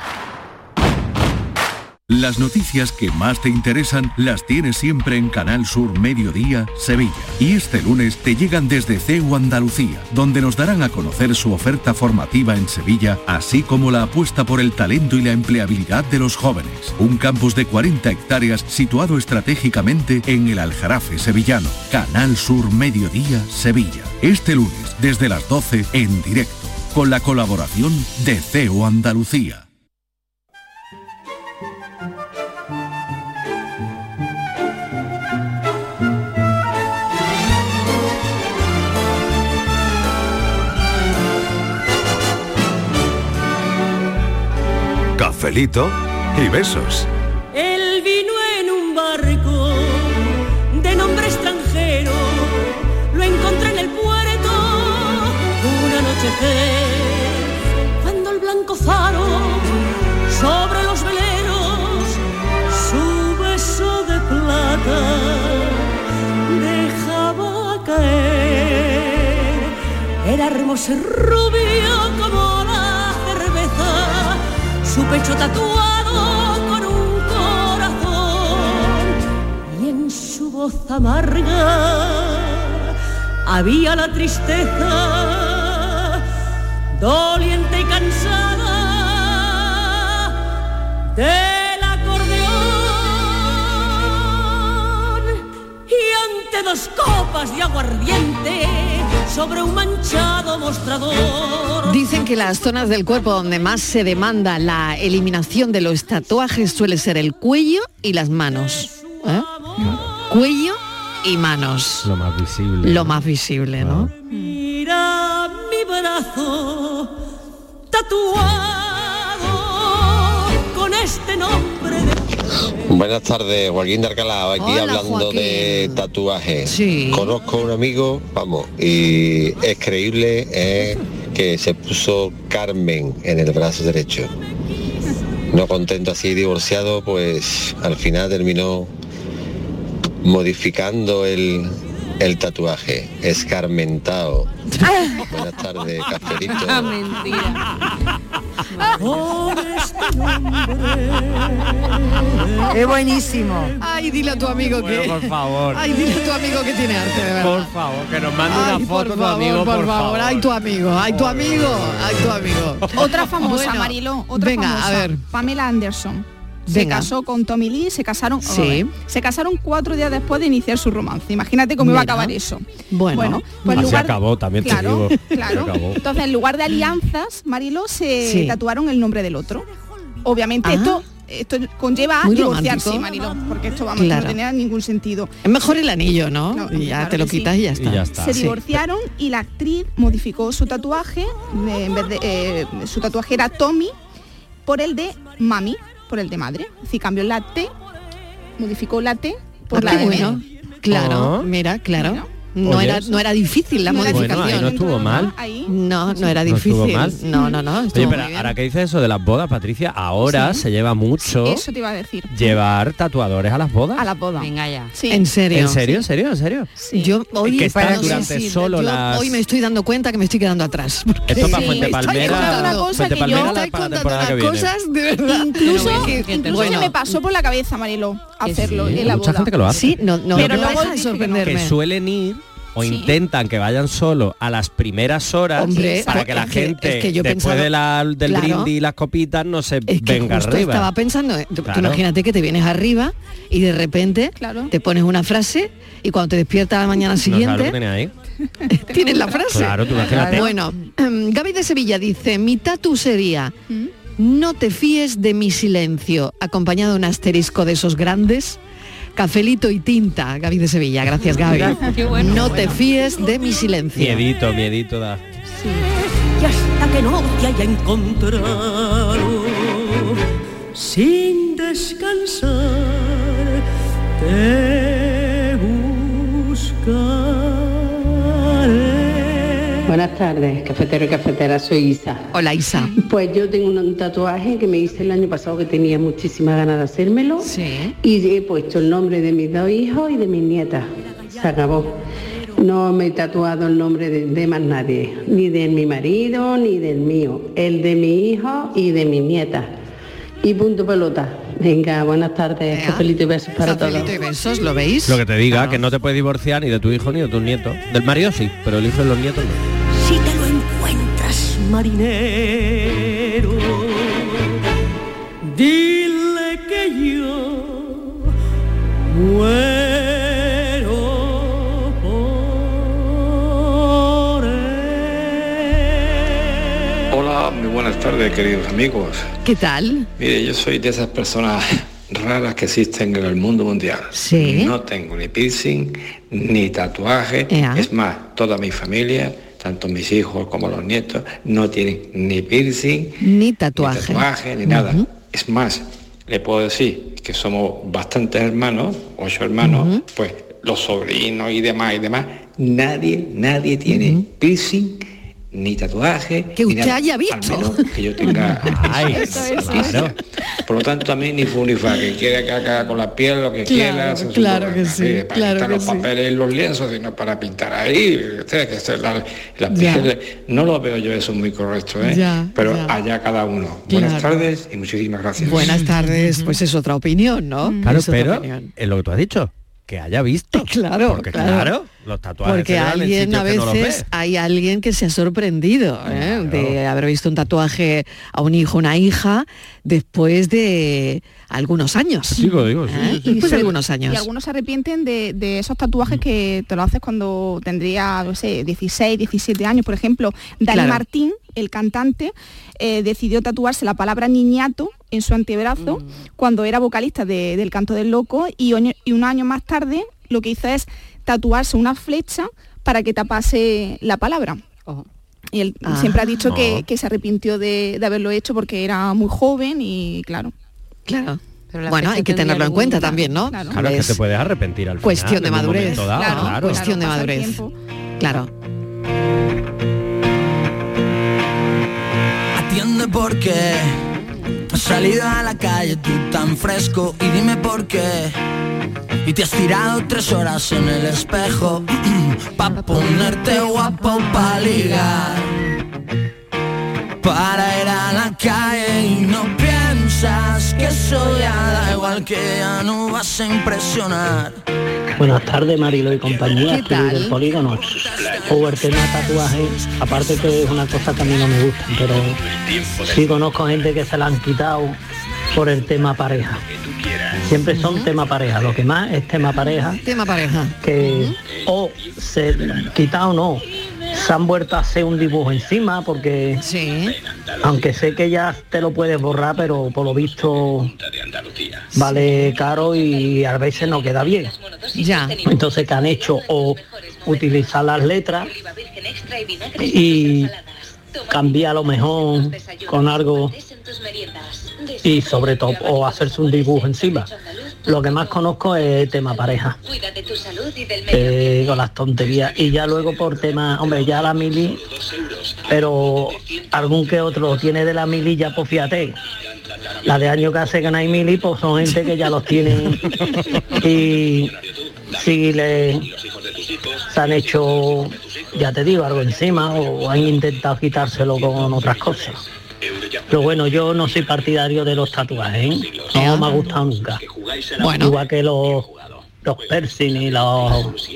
Las noticias que más te interesan las tienes siempre en Canal Sur Mediodía, Sevilla. Y este lunes te llegan desde CEU Andalucía, donde nos darán a conocer su oferta formativa en Sevilla, así como la apuesta por el talento y la empleabilidad de los jóvenes. Un campus de 40 hectáreas situado estratégicamente en el Aljarafe sevillano. Canal Sur Mediodía, Sevilla. Este lunes, desde las 12, en directo, con la colaboración de CEU Andalucía. Y besos. Él vino en un barco de nombre extranjero, lo encontré en el puerto un anochecer, cuando el blanco faro sobre los veleros su beso de plata dejaba caer. Era hermosa y su pecho tatuado con un corazón. Y en su voz amarga había la tristeza, doliente y cansada del acordeón. Y ante dos copas de aguardiente sobre un manchado mostrador. Dicen que las zonas del cuerpo donde más se demanda la eliminación de los tatuajes suele ser el cuello y las manos. ¿eh? Cuello y manos. Lo más visible. Lo más visible, ¿no? Mira mi brazo tatuado con este nombre Buenas tardes, Joaquín de Arcalao, aquí Hola, hablando Joaquín. de tatuajes. Conozco a un amigo, vamos, y es creíble eh, que se puso Carmen en el brazo derecho. No contento así divorciado, pues al final terminó modificando el, el tatuaje, escarmentado. Buenas tardes, cafelito. Mentira. Este nombre. Es buenísimo. Ay, dile a tu amigo que. Bueno, por favor. Ay, dile a tu amigo que tiene arte, de verdad. Por favor, que nos mande Ay, una foto por tu favor, amigo, por, por, favor. Ay, tu amigo, ay, tu amigo, ay, tu amigo. Otra famosa, Bueno, Mariló, otra venga, famosa. a ver. Pamela Anderson. Se Venga. casó con Tommy Lee, se casaron, Sí. se casaron cuatro días después de iniciar su romance. Imagínate cómo iba a acabar eso. Bueno, pues en Así lugar- acabó, también claro, te digo. claro. Acabó. Entonces, en lugar de alianzas, Mariló se Sí. tatuaron el nombre del otro. Obviamente Ah. esto esto conlleva a Muy divorciarse. Mariló, porque esto vamos, Claro. no tenía ningún sentido. Es mejor el anillo, ¿no? No, y ya claro te lo sí. quitas y ya está. Se Sí. divorciaron y la actriz modificó su tatuaje, en vez de, eh, su tatuaje era Tommy, por el de mami, por el de madre. Es decir, cambió la T, modificó la T por Ah, la M. bueno. Claro, Ah. mira, claro. No Oye, era, no era difícil la No modificación. Bueno, ahí no estuvo mal. No, no era No estuvo difícil. mal. No, no, no. Oye, pero ahora que dices eso de las bodas, Patricia, ahora Sí. se lleva mucho Eso te iba a decir. llevar tatuadores a las bodas. A la boda. Venga ya. Sí. ¿En serio? ¿En serio? ¿En serio? ¿En serio? Yo hoy, que no sé durante si- solo yo las- hoy me estoy dando cuenta que me estoy quedando atrás. porque Esto para Fuente Palmera, contando una cosa Fuente que Palmera para la contando temporada que viene. cosas de verdad. Incluso, incluso se me pasó por la cabeza, Mariló, hacerlo sí, en la hay mucha boda. gente que lo hace. Sí, no, no, Pero no luego no. sorprenderme. que suelen ir o intentan que vayan solo a las primeras horas Hombre, para que la que- gente es que yo después pensaba- de la- del Claro. brindis y las copitas no se Es que venga justo arriba. estaba pensando, eh, tú- tú Claro. imagínate que te vienes arriba y de repente te pones una frase y cuando te despiertas a la mañana No siguiente ahí. tienes la frase. Claro, tú imagínate. Bueno, em, Gaby de Sevilla dice, mi tatu sería, no te fíes de mi silencio, acompañado de un asterisco de esos grandes, cafelito y tinta, Gaby de Sevilla, gracias Gaby. Qué bueno. no te fíes de mi silencio. Miedito, miedito da. y hasta que no te haya encontrado sin descansar te Buenas tardes, cafetero y cafetera, soy Isa. Hola Isa. Pues yo tengo un tatuaje que me hice el año pasado que tenía muchísimas ganas de hacérmelo. Sí. Y he puesto el nombre de mis dos hijos y de mis nietas. Se acabó. No me he tatuado el nombre de, de más nadie, ni de mi marido, ni del mío. El de mi hijo y de mis nietas. Y punto pelota. Venga, buenas tardes, cafelito y besos para todos. Cafelito y besos, ¿lo veis? Lo que te diga, que no te puedes divorciar ni de tu hijo ni de tus nietos. Del marido sí, pero el hijo de los nietos no. si te lo encuentras marinero dile que yo muero buenas tardes queridos amigos. ¿Qué tal? Mire, yo soy de esas personas raras que existen en el mundo mundial. Sí. No tengo ni piercing, ni tatuaje. Es más, toda mi familia, tanto mis hijos como los nietos, no tienen ni piercing, Ni tatuaje. ni tatuaje, ni nada. Es más, le puedo decir que somos bastantes hermanos, ocho hermanos, pues los sobrinos y demás y demás, nadie, nadie tiene piercing ni tatuaje. Que ni usted nada, haya al visto. menos que yo tenga Ay, Eso, eso, claro. Por lo tanto, también ni fu ni fa, que quiera que haga con la piel lo que Claro, quiera. claro que sí, para claro que los sí. papeles en los lienzos, sino para pintar ahí. usted, que es la, la Ya. piel, no lo veo yo eso muy correcto, ¿eh? Ya, pero ya. allá cada uno. Buenas tardes y muchísimas gracias. Buenas tardes, pues es otra opinión, ¿no? Claro, pero es lo que tú has dicho, que haya visto. Claro, Porque claro. claro, los tatuajes Porque alguien a no veces hay alguien que se ha sorprendido ¿eh? de haber visto un tatuaje a un hijo, una hija, después de algunos años. Digo, digo, sí, ¿Eh? sí, sí. Después de algunos años. Y algunos se arrepienten de, de esos tatuajes que te lo haces cuando tendría, no sé, 16, 17 años. Por ejemplo, Dani Claro. Martín, el cantante, eh, decidió tatuarse la palabra niñato en su antebrazo Mm. cuando era vocalista de- del Canto del Loco y, oño- y un año más tarde lo que hizo es tatuarse una flecha para que tapase la palabra. Y él Ah. siempre ha dicho que, Oh. que se arrepintió de, de haberlo hecho porque era muy joven y claro. Claro. Pero Bueno, hay que tenerlo en cuenta también, ¿no? Claro. Claro, es que te puedes arrepentir al final. cuestión de madurez. dado, Claro, claro. cuestión de madurez. tiempo. Claro. Atiende por qué has salido a la calle tú tan fresco y dime por qué. Y te has tirado tres horas en el espejo pa ponerte guapo pa ligar. Para ir a la calle y no piensas que eso ya da igual que ya no vas a impresionar. Buenas tardes, Marilo y compañía, ¿Qué tal? del polígono. O el tema tatuaje, aparte que es una cosa que a mí no me gusta, pero sí conozco gente que se la han quitado por el tema pareja. Siempre son tema pareja, lo que más es tema pareja, Tema pareja. que o se quita o no, se han vuelto a hacer un dibujo encima porque aunque sé que ya te lo puedes borrar, pero por lo visto vale caro y a veces no queda bien. Ya. Entonces que han hecho o utilizar las letras y cambiar a lo mejor con algo y sobre todo o hacerse un dibujo encima. Lo que más conozco es tema pareja, eh, con las tonterías. Y ya luego por tema, hombre, ya la mili, pero algún que otro tiene de la mili ya, pues fíjate. La de año que hace que no hay mili, pues son gente que ya los tienen y si le se han hecho, ya te digo, algo encima o han intentado quitárselo con otras cosas. Pero bueno, yo no soy partidario de los tatuajes, ¿eh? no me ha gustado nunca. Bueno. Igual que los, los piercing y los...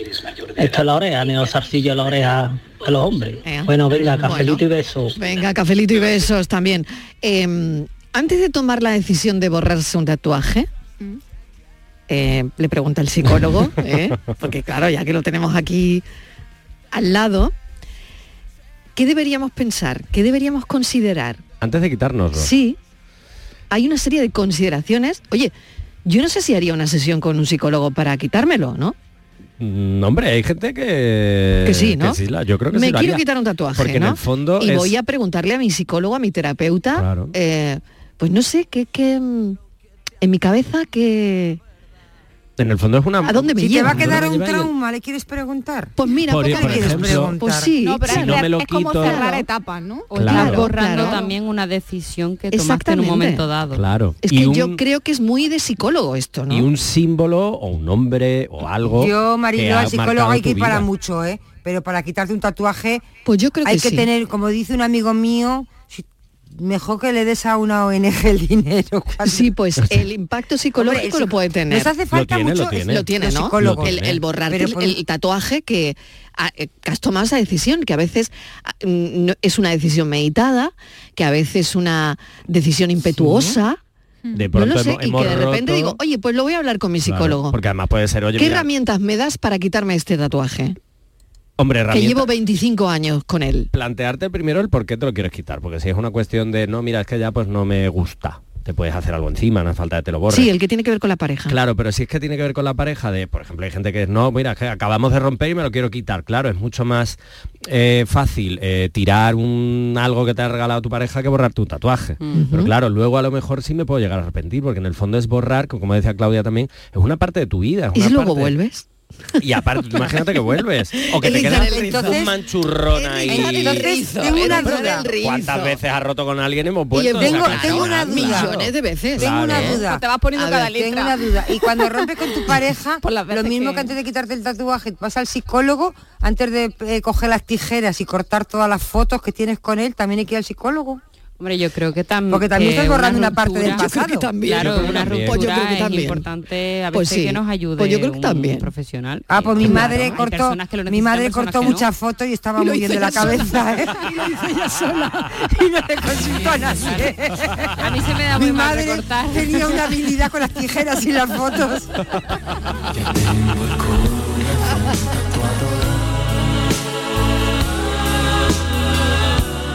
Esto es la oreja, ni los zarcillos de la oreja de los hombres. Bueno, venga, cafelito y beso. Venga, cafelito y besos también. Eh, antes de tomar la decisión de borrarse un tatuaje, eh, le pregunta el psicólogo, ¿eh? porque claro, ya que lo tenemos aquí al lado, ¿qué deberíamos pensar? ¿Qué deberíamos considerar? Antes de quitárnoslo. Sí, hay una serie de consideraciones. Oye, yo no sé si haría una sesión con un psicólogo para quitármelo, ¿no? Mm, hombre, hay gente que... Que sí, ¿no? yo creo que Me sí lo quiero haría. quitar un tatuaje, Porque ¿no? en el fondo y es- voy a preguntarle a mi psicólogo, a mi terapeuta, Claro. eh, pues no sé, qué, qué, mm, en mi cabeza que... En el fondo es una... ¿A dónde me Si te lleva? va a quedar ¿Dónde un trauma, ¿le quieres preguntar? Pues mira, Por- ¿por por qué le quieres ejemplo, preguntar? Pues sí, No, pero Si es, no me lo es como quito- cerrar Claro. etapas, ¿no? O Claro. estás borrando Claro. también una decisión que tomaste en un momento dado. Claro. Es y que un, yo creo que es muy de psicólogo esto, ¿no? y un símbolo o un nombre o algo. Yo, Marilo, ha al psicólogo hay que ir para mucho, ¿eh? Pero para quitarte un tatuaje Pues yo creo hay que que sí. tener, como dice un amigo mío, mejor que le des a una ONG el dinero. cuando- Sí, pues el impacto psicológico Hombre, lo puede tener. Nos hace falta tiene, lo mucho tiene. Lo tiene, ¿no? psicólogos. El, Pero el, por- el tatuaje que, a- eh, que has tomado esa decisión, que a veces ah, mm, no- es una decisión meditada, que a veces es una decisión impetuosa. De No lo sé, hemos, y hemos que de repente roto- digo, oye, pues lo voy a hablar con mi Claro, psicólogo. porque además puede ser, oye, ¿Qué mira, herramientas me das para quitarme este tatuaje? Hombre, Que llevo 25 años con él. plantearte primero el por qué te lo quieres quitar, porque si es una cuestión de no, mira, es que ya pues no me gusta, te puedes hacer algo encima, no hace falta que te lo borres. Sí, el que tiene que ver con la pareja. Claro, pero si es que tiene que ver con la pareja de, por ejemplo, hay gente que es, no, mira, es que acabamos de romper y me lo quiero quitar. Claro, es mucho más eh, fácil eh, tirar un algo que te ha regalado tu pareja que borrar tu tatuaje. Pero claro, luego a lo mejor sí me puedo llegar a arrepentir, porque en el fondo es borrar, como decía Claudia también, es una parte de tu vida. es ¿Y si luego parte- vuelves? Y aparte, imagínate que vuelves. O que te quedas un manchurrón ahí. el rizo, tengo una duda. ¿Cuántas veces has roto con alguien y hemos Y vuelto? tengo, O sea, tengo una duda. Millones de veces. Tengo una duda. Te vas poniendo cada letra. Tengo una duda. Y cuando rompes con tu pareja, Por las lo mismo que- que... antes de quitarte el tatuaje, vas al psicólogo, antes de eh, coger las tijeras y cortar todas las fotos que tienes con él, también hay que ir al psicólogo. Hombre, yo creo que también. Porque también estás borrando una parte del pasado. Yo creo que también. Claro, Yo creo que una también. ruptura Pues yo creo que es también. importante a veces Pues sí. que nos ayude Pues yo creo que un también. profesional. Ah, pues mi Claro, madre hay cortó, mi madre cortó no. muchas fotos y estaba Y muy bien de la cabeza, ¿eh? Y lo hizo ella sola. y no le consultó a nadie. A mí se me da Mi muy mal madre recortar. tenía una habilidad con las tijeras y las fotos.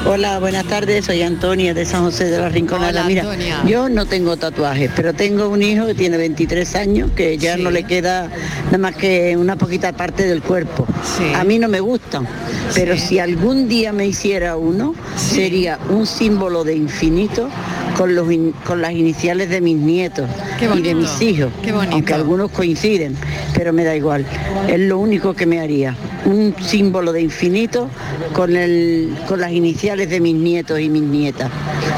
Hola, buenas tardes, soy Antonia de San José de la Rinconada. Hola, Mira, Antonia. yo no tengo tatuajes, pero tengo un hijo que tiene 23 años que ya Sí. no le queda nada más que una poquita parte del cuerpo. Sí. A mí no me gustan, pero Sí. si algún día me hiciera uno, sería un símbolo de infinito con, los in- con las iniciales de mis nietos y de mis hijos, aunque algunos coinciden, pero me da igual. Es lo único que me haría, un símbolo de infinito con, el, con las iniciales de mis nietos y mis nietas.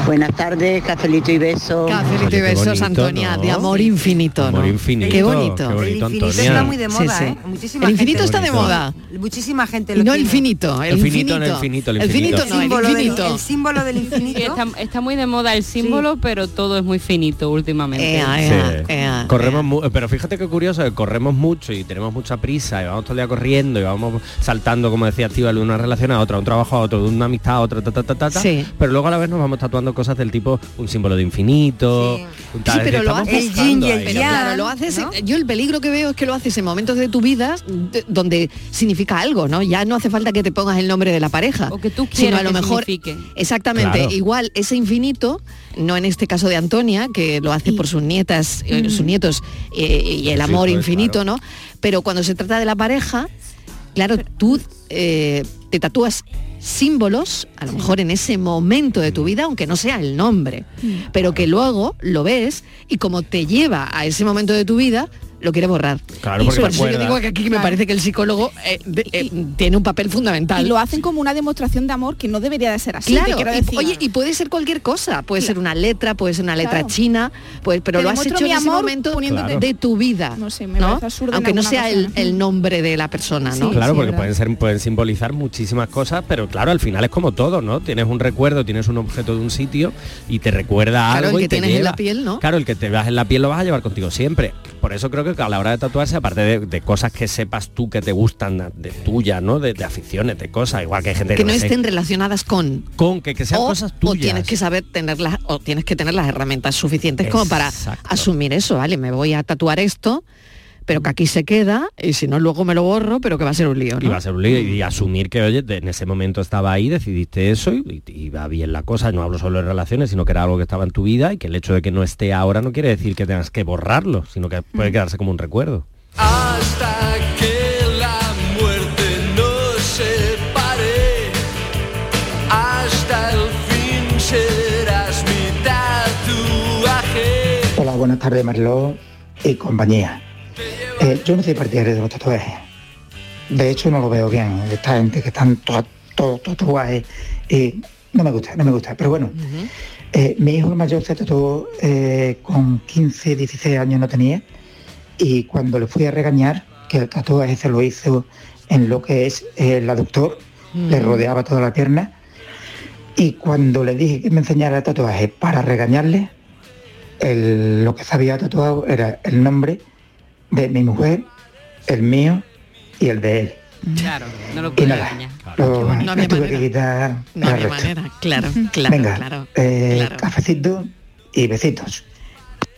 Buenas tardes, cafelito y besos. Cafelito y besos, bonito, Antonia, ¿no? de amor infinito. ¿no? Amor infinito. Qué bonito. Qué El bonito, infinito Antonia. está muy de moda, sí. ¿eh? Muchísima El infinito gente- está de Bonito. moda. Muchísima gente Y lo no el tiene. finito, el El finito, infinito. no, el finito, el El finito infinito. el símbolo del- infinito. el símbolo del infinito. está, está muy de moda el símbolo, pero todo es muy finito últimamente. Ea, Sí. ea, ea, corremos mu- pero fíjate qué curioso, que corremos mucho y tenemos mucha prisa y vamos todo el día corriendo y vamos saltando, como decía Tíbal, de una relación a otra, un trabajo a otro, de una amistad a otra, ta, ta, ta, ta, ta, Sí. pero luego a la vez nos vamos tatuando cosas del tipo un símbolo de infinito, Sí. un tal, Sí, pero lo haces- El yin y el ahí. Pero claro, lo haces. ¿no? Yo el peligro que veo es que lo haces en momentos de tu vida de- donde significa algo, ¿no? Ya no hace falta que te pongas el nombre de la pareja. O que tú sino quieras a lo que mejor. signifique. Exactamente. Claro. Igual ese infinito, no en este caso de Antonia, que lo hace por sus nietas, eh, sus nietos eh, y el Sí, amor infinito, claro. ¿no? Pero cuando se trata de la pareja, claro, tú eh, te tatúas símbolos, a lo mejor en ese momento de tu vida, aunque no sea el nombre, pero que luego lo ves y como te lleva a ese momento de tu vida, lo quieres borrar. Claro, y porque por eso yo digo que aquí me parece que el psicólogo eh, de- eh, tiene un papel fundamental. Y lo hacen como una demostración de amor que no debería de ser así. te y- oye, y puede ser cualquier cosa, puede ser una letra, puede ser una letra Claro. china, pues, pero Te lo has hecho mi en ese amor momento Claro. de tu vida, No sé, me ¿no? parece absurdo en aunque no sea el, nombre de la persona, ¿no? Sí, Claro, porque ¿verdad? pueden ser pueden simbolizar muchísimas cosas, pero claro, al final es como todo, ¿no? Tienes un recuerdo, tienes un objeto de un sitio y te recuerda Claro, algo el y que te tienes en la piel, ¿no? Claro, el que te veas en la piel lo vas a llevar contigo siempre. Por eso creo que a la hora de tatuarse, aparte de, de cosas que sepas tú que te gustan de tuya, ¿no? De, de aficiones, de cosas, igual que hay gente que, que no sé, estén relacionadas con con que, que sean o, cosas o tuyas. tienes que saber tener las o tienes que tener las herramientas suficientes como para asumir eso, vale, me voy a tatuar esto, pero que aquí se queda y si no luego me lo borro, pero que va a ser un lío, Y ¿no? va a ser un lío y asumir que, oye, en ese momento estaba ahí, decidiste eso y, y va bien la cosa. No hablo solo de relaciones, sino que era algo que estaba en tu vida y que el hecho de que no esté ahora no quiere decir que tengas que borrarlo, sino que puede quedarse como un recuerdo. Hasta que la muerte nos separe, hasta el fin serás mi tatuaje. Hola, buenas tardes, Marló y compañía. Eh, yo no soy partidario de los tatuajes. De hecho, no lo veo bien. Esta gente que están todos todo, tatuajes y no me gusta, no me gusta. Pero bueno, eh, mi hijo mayor se tatuó eh, con 15, 16 años no tenía y cuando le fui a regañar, que el tatuaje se lo hizo en lo que es el aductor, le rodeaba toda la pierna y cuando le dije que me enseñara el tatuaje para regañarle, el- lo que se había tatuado era el nombre de mi mujer, el mío y el de él. Claro, no lo puedo lo, No le había tuve manera. que quitar No había manera, claro, claro, Venga, claro. eh, claro. cafecito y besitos.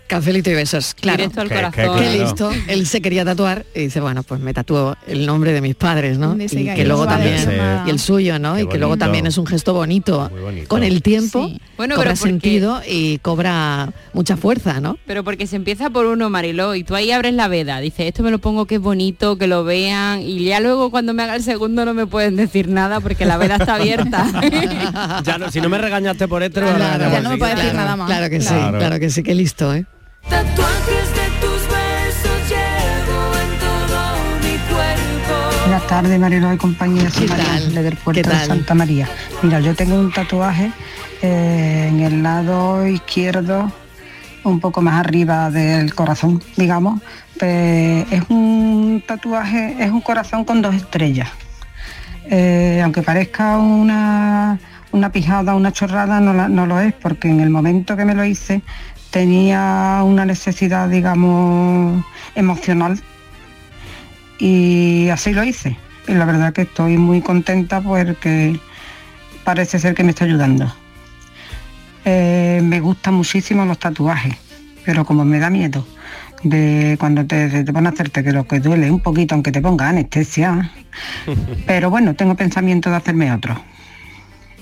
Cafelito y besos, claro. Directo al Qué- qué corazón. Qué claro. listo. Él se quería tatuar y dice, bueno, pues me tatúo el nombre de mis padres, ¿no? Y que no luego también, y el suyo, ¿no? Qué y que luego también es un gesto bonito. Muy bonito. Con el tiempo Sí. Bueno, cobra pero porque- sentido y cobra mucha fuerza, ¿no? Pero porque se empieza por uno, Mariló, y tú ahí abres la veda, dices, esto me lo pongo que es bonito, que lo vean, y ya luego cuando me haga el segundo no me pueden decir nada porque la veda está abierta. Ya no, si no me regañaste por esto, Claro, regañas ya no me puedes decir Claro, nada más. Claro que sí, Claro. claro que sí, qué listo, ¿eh? Tatuajes de tus besos llevo en todo mi tardes, Marilo y compañía. Soy María Ángeles del puerto de Santa María. Mira, yo tengo un tatuaje eh, en el lado izquierdo, un poco más arriba del corazón, digamos. Pues, es un tatuaje, es un corazón con dos estrellas. Eh, aunque parezca una, una pijada, una chorrada, no, la- no lo es, porque en el momento que me lo hice tenía una necesidad, digamos, emocional y así lo hice. Y la verdad que estoy muy contenta porque parece ser que me está ayudando. Eh, me gustan muchísimo los tatuajes, pero como me da miedo de cuando te, te van a hacerte que lo que duele un poquito, aunque te ponga anestesia, pero bueno, tengo pensamiento de hacerme otro.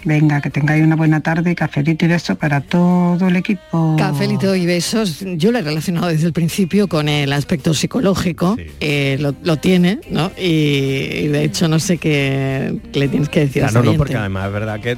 Venga, que tengáis una buena tarde, cafelito y beso para todo el equipo. Cafelito y besos, yo lo he relacionado desde el principio con el aspecto psicológico, eh, lo, lo tiene, ¿no? Y, y de hecho no sé qué, le tienes que decir a Claro, esta no, porque además es verdad que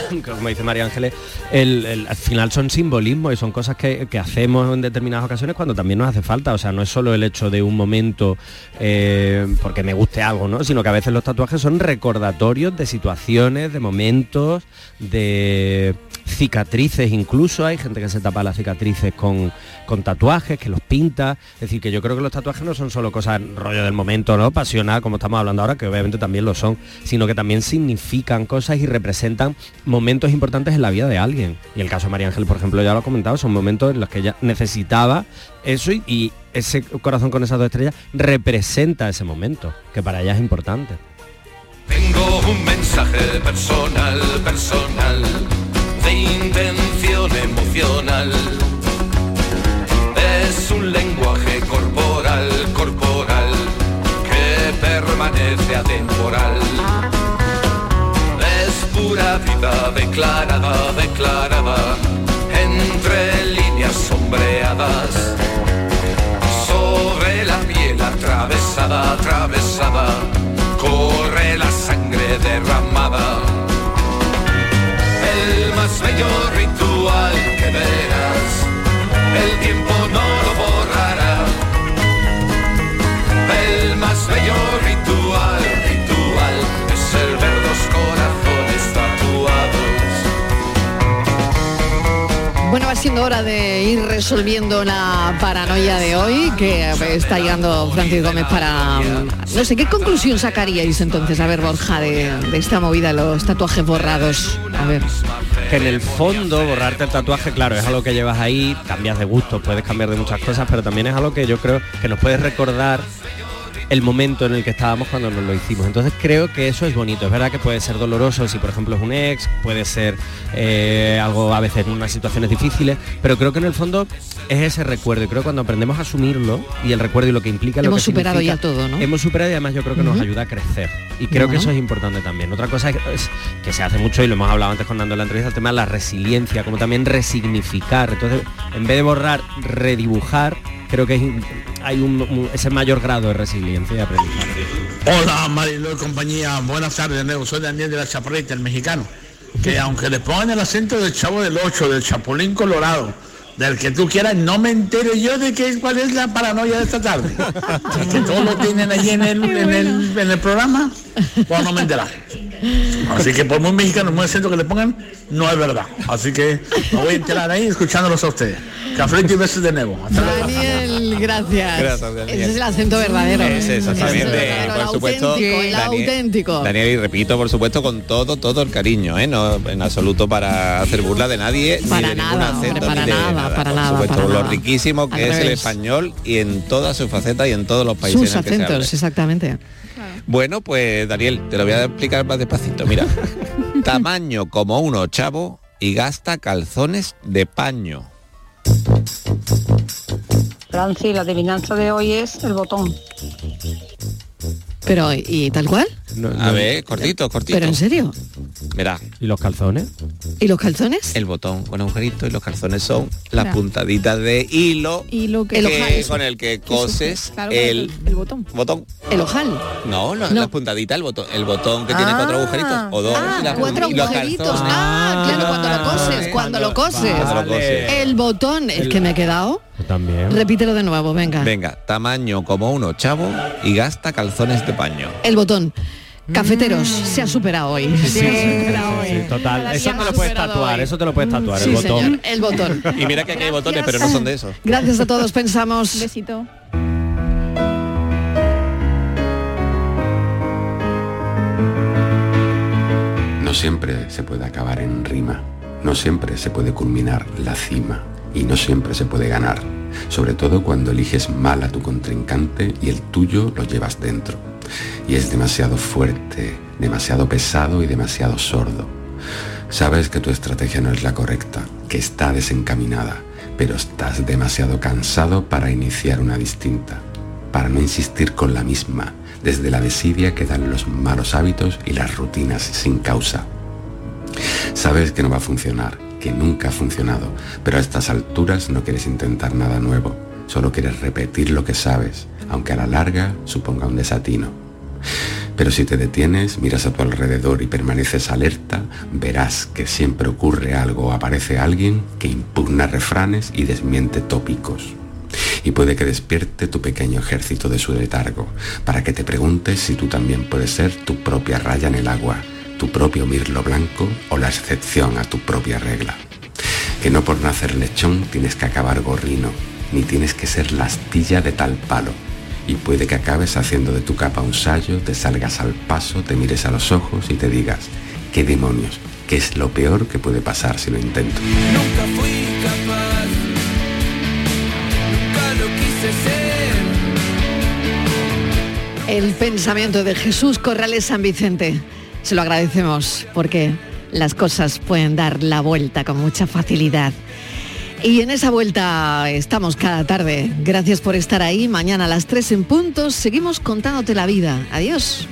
como dice María Ángeles, el- al final son simbolismos y son cosas que, que hacemos en determinadas ocasiones cuando también nos hace falta. O sea, no es solo el hecho de un momento eh, porque me guste algo, ¿no? Sino que a veces los tatuajes son recordatorios de situaciones, de momentos, de cicatrices incluso. Hay gente que se tapa las cicatrices con, con tatuajes, que los pinta. Es decir, que yo creo que los tatuajes no son solo cosas rollo del momento, ¿no? Pasional, como estamos hablando ahora, que obviamente también lo son, sino que también significan cosas y representan momentos importantes en la vida de alguien. Y el caso de María Ángel, por ejemplo, ya lo ha comentado, son momentos en los que ella necesitaba eso y, y ese corazón con esas dos estrellas representa ese momento, que para ella es importante. Tengo un mensaje personal, personal, emocional. Es un lenguaje corporal, corporal, que permanece atemporal. Es pura vida declarada, declarada, entre líneas sombreadas. Sobre la piel atravesada, atravesada, corre la sangre derramada. El tiempo no lo borrará. El más bello ritual, ritual, es el ver dos corazones tatuados. Bueno, va siendo hora de ir resolviendo la paranoia de hoy, que está llegando Francis Gómez para... No sé, ¿qué conclusión sacaríais entonces, a ver, Borja, de, esta movida los tatuajes borrados? A ver. Que en el fondo borrarte el tatuaje, claro, es algo que llevas ahí, cambias de gusto, puedes cambiar de muchas cosas, pero también es algo que yo creo que nos puede recordar el momento en el que estábamos cuando nos lo hicimos. Entonces creo que eso es bonito. Es verdad que puede ser doloroso si por ejemplo es un ex, puede ser eh, algo a veces en unas situaciones difíciles, pero creo que en el fondo es ese recuerdo. Y creo que cuando aprendemos a asumirlo y el recuerdo y lo que implica, lo Hemos que superado ya todo, ¿no? Hemos superado y además yo creo que nos ayuda a crecer. Y creo que eso es importante también. Otra cosa es, es que se hace mucho y lo hemos hablado antes con Nando en la entrevista, el tema de la resiliencia, como también resignificar. Entonces, en vez de borrar, redibujar, creo que hay un, un- ese mayor grado de resiliencia y aprendizaje. Hola Mariló y compañía, buenas tardes de nuevo, soy Daniel de la Chaparrita, el mexicano, que aunque le pongan el acento del Chavo del 8, del Chapulín Colorado, del que tú quieras, no me entero yo de qué, cuál es la paranoia de esta tarde. Es que todo lo tienen allí en el, en el, en el programa, pues no me enteré. Así que por muy mexicano, muy acento que le pongan, no es verdad. Así que me voy a enterar ahí escuchándolos a ustedes. Café y besos de nuevo. Hasta. Daniel, gracias. Gracias, Daniel. Ese es el acento verdadero. Ese, exactamente, El acento verdadero, por el supuesto, auténtico, el Daniel- auténtico. Daniel, y repito, por supuesto, con todo, todo el cariño, ¿eh? No en absoluto para hacer burla de nadie, Para ni de ningún nada, hombre, acento, para ni de nada, para por nada, supuesto, para lo nada. riquísimo que Al es el español y en todas sus facetas y en todos los países Sus en el que se acentos, exactamente. Bueno, pues Daniel, te lo voy a explicar más despacito. Mira, tamaño como un ochavo y gasta calzones de paño. Franci, la adivinanza de hoy es el botón. Pero, ¿y tal cual? A ver, cortito, cortito. ¿Pero en serio? Mira. ¿Y los calzones? ¿Y los calzones? El botón con agujerito y los calzones son las puntaditas de hilo Y lo que... que- con el que coses Claro, el el botón. botón. El ojal. No, la- No. las puntaditas, el botón, el botón que tiene cuatro agujeritos o dos. Ah, las- cuatro agujeritos. Ah, claro, cuando lo coses, cuando lo coses. Cuando lo coses. El botón, es que me he quedado. también. Repítelo de nuevo, venga. Venga, tamaño como uno chavo y gasta calzones de paño. El botón. Cafeteros, se ha superado hoy. Sí, sí, sí, sí, total. Eso te lo puedes tatuar, eso te lo puedes tatuar, Sí, el botón. señor, el botón. Y mira que aquí hay botones, pero no son de esos. Gracias a todos, pensamos. Besito. No siempre se puede acabar en rima, no siempre se puede culminar la cima y no siempre se puede ganar, sobre todo cuando eliges mal a tu contrincante y el tuyo lo llevas dentro. Y es demasiado fuerte, demasiado pesado y demasiado sordo. Sabes que tu estrategia no es la correcta, que está desencaminada, pero estás demasiado cansado para iniciar una distinta, para no insistir con la misma, desde la desidia que dan los malos hábitos y las rutinas sin causa. Sabes que no va a funcionar, que nunca ha funcionado, pero a estas alturas no quieres intentar nada nuevo, solo quieres repetir lo que sabes, aunque a la larga suponga un desatino. Pero si te detienes, miras a tu alrededor y permaneces alerta, verás que siempre ocurre algo o aparece alguien que impugna refranes y desmiente tópicos. Y puede que despierte tu pequeño ejército de su letargo, para que te preguntes si tú también puedes ser tu propia raya en el agua, tu propio mirlo blanco o la excepción a tu propia regla. Que no por nacer lechón tienes que acabar gorrino, ni tienes que ser la astilla de tal palo. Y puede que acabes haciendo de tu capa un sallo, te salgas al paso, te mires a los ojos y te digas, ¿qué demonios? ¿Qué es lo peor que puede pasar si lo intento? Nunca fui capaz, nunca lo quise ser. El pensamiento de Jesús Corrales San Vicente. Se lo agradecemos porque las cosas pueden dar la vuelta con mucha facilidad. Y en esa vuelta estamos cada tarde. Gracias por estar ahí. Mañana a las 3 en punto seguimos contándote la vida. Adiós.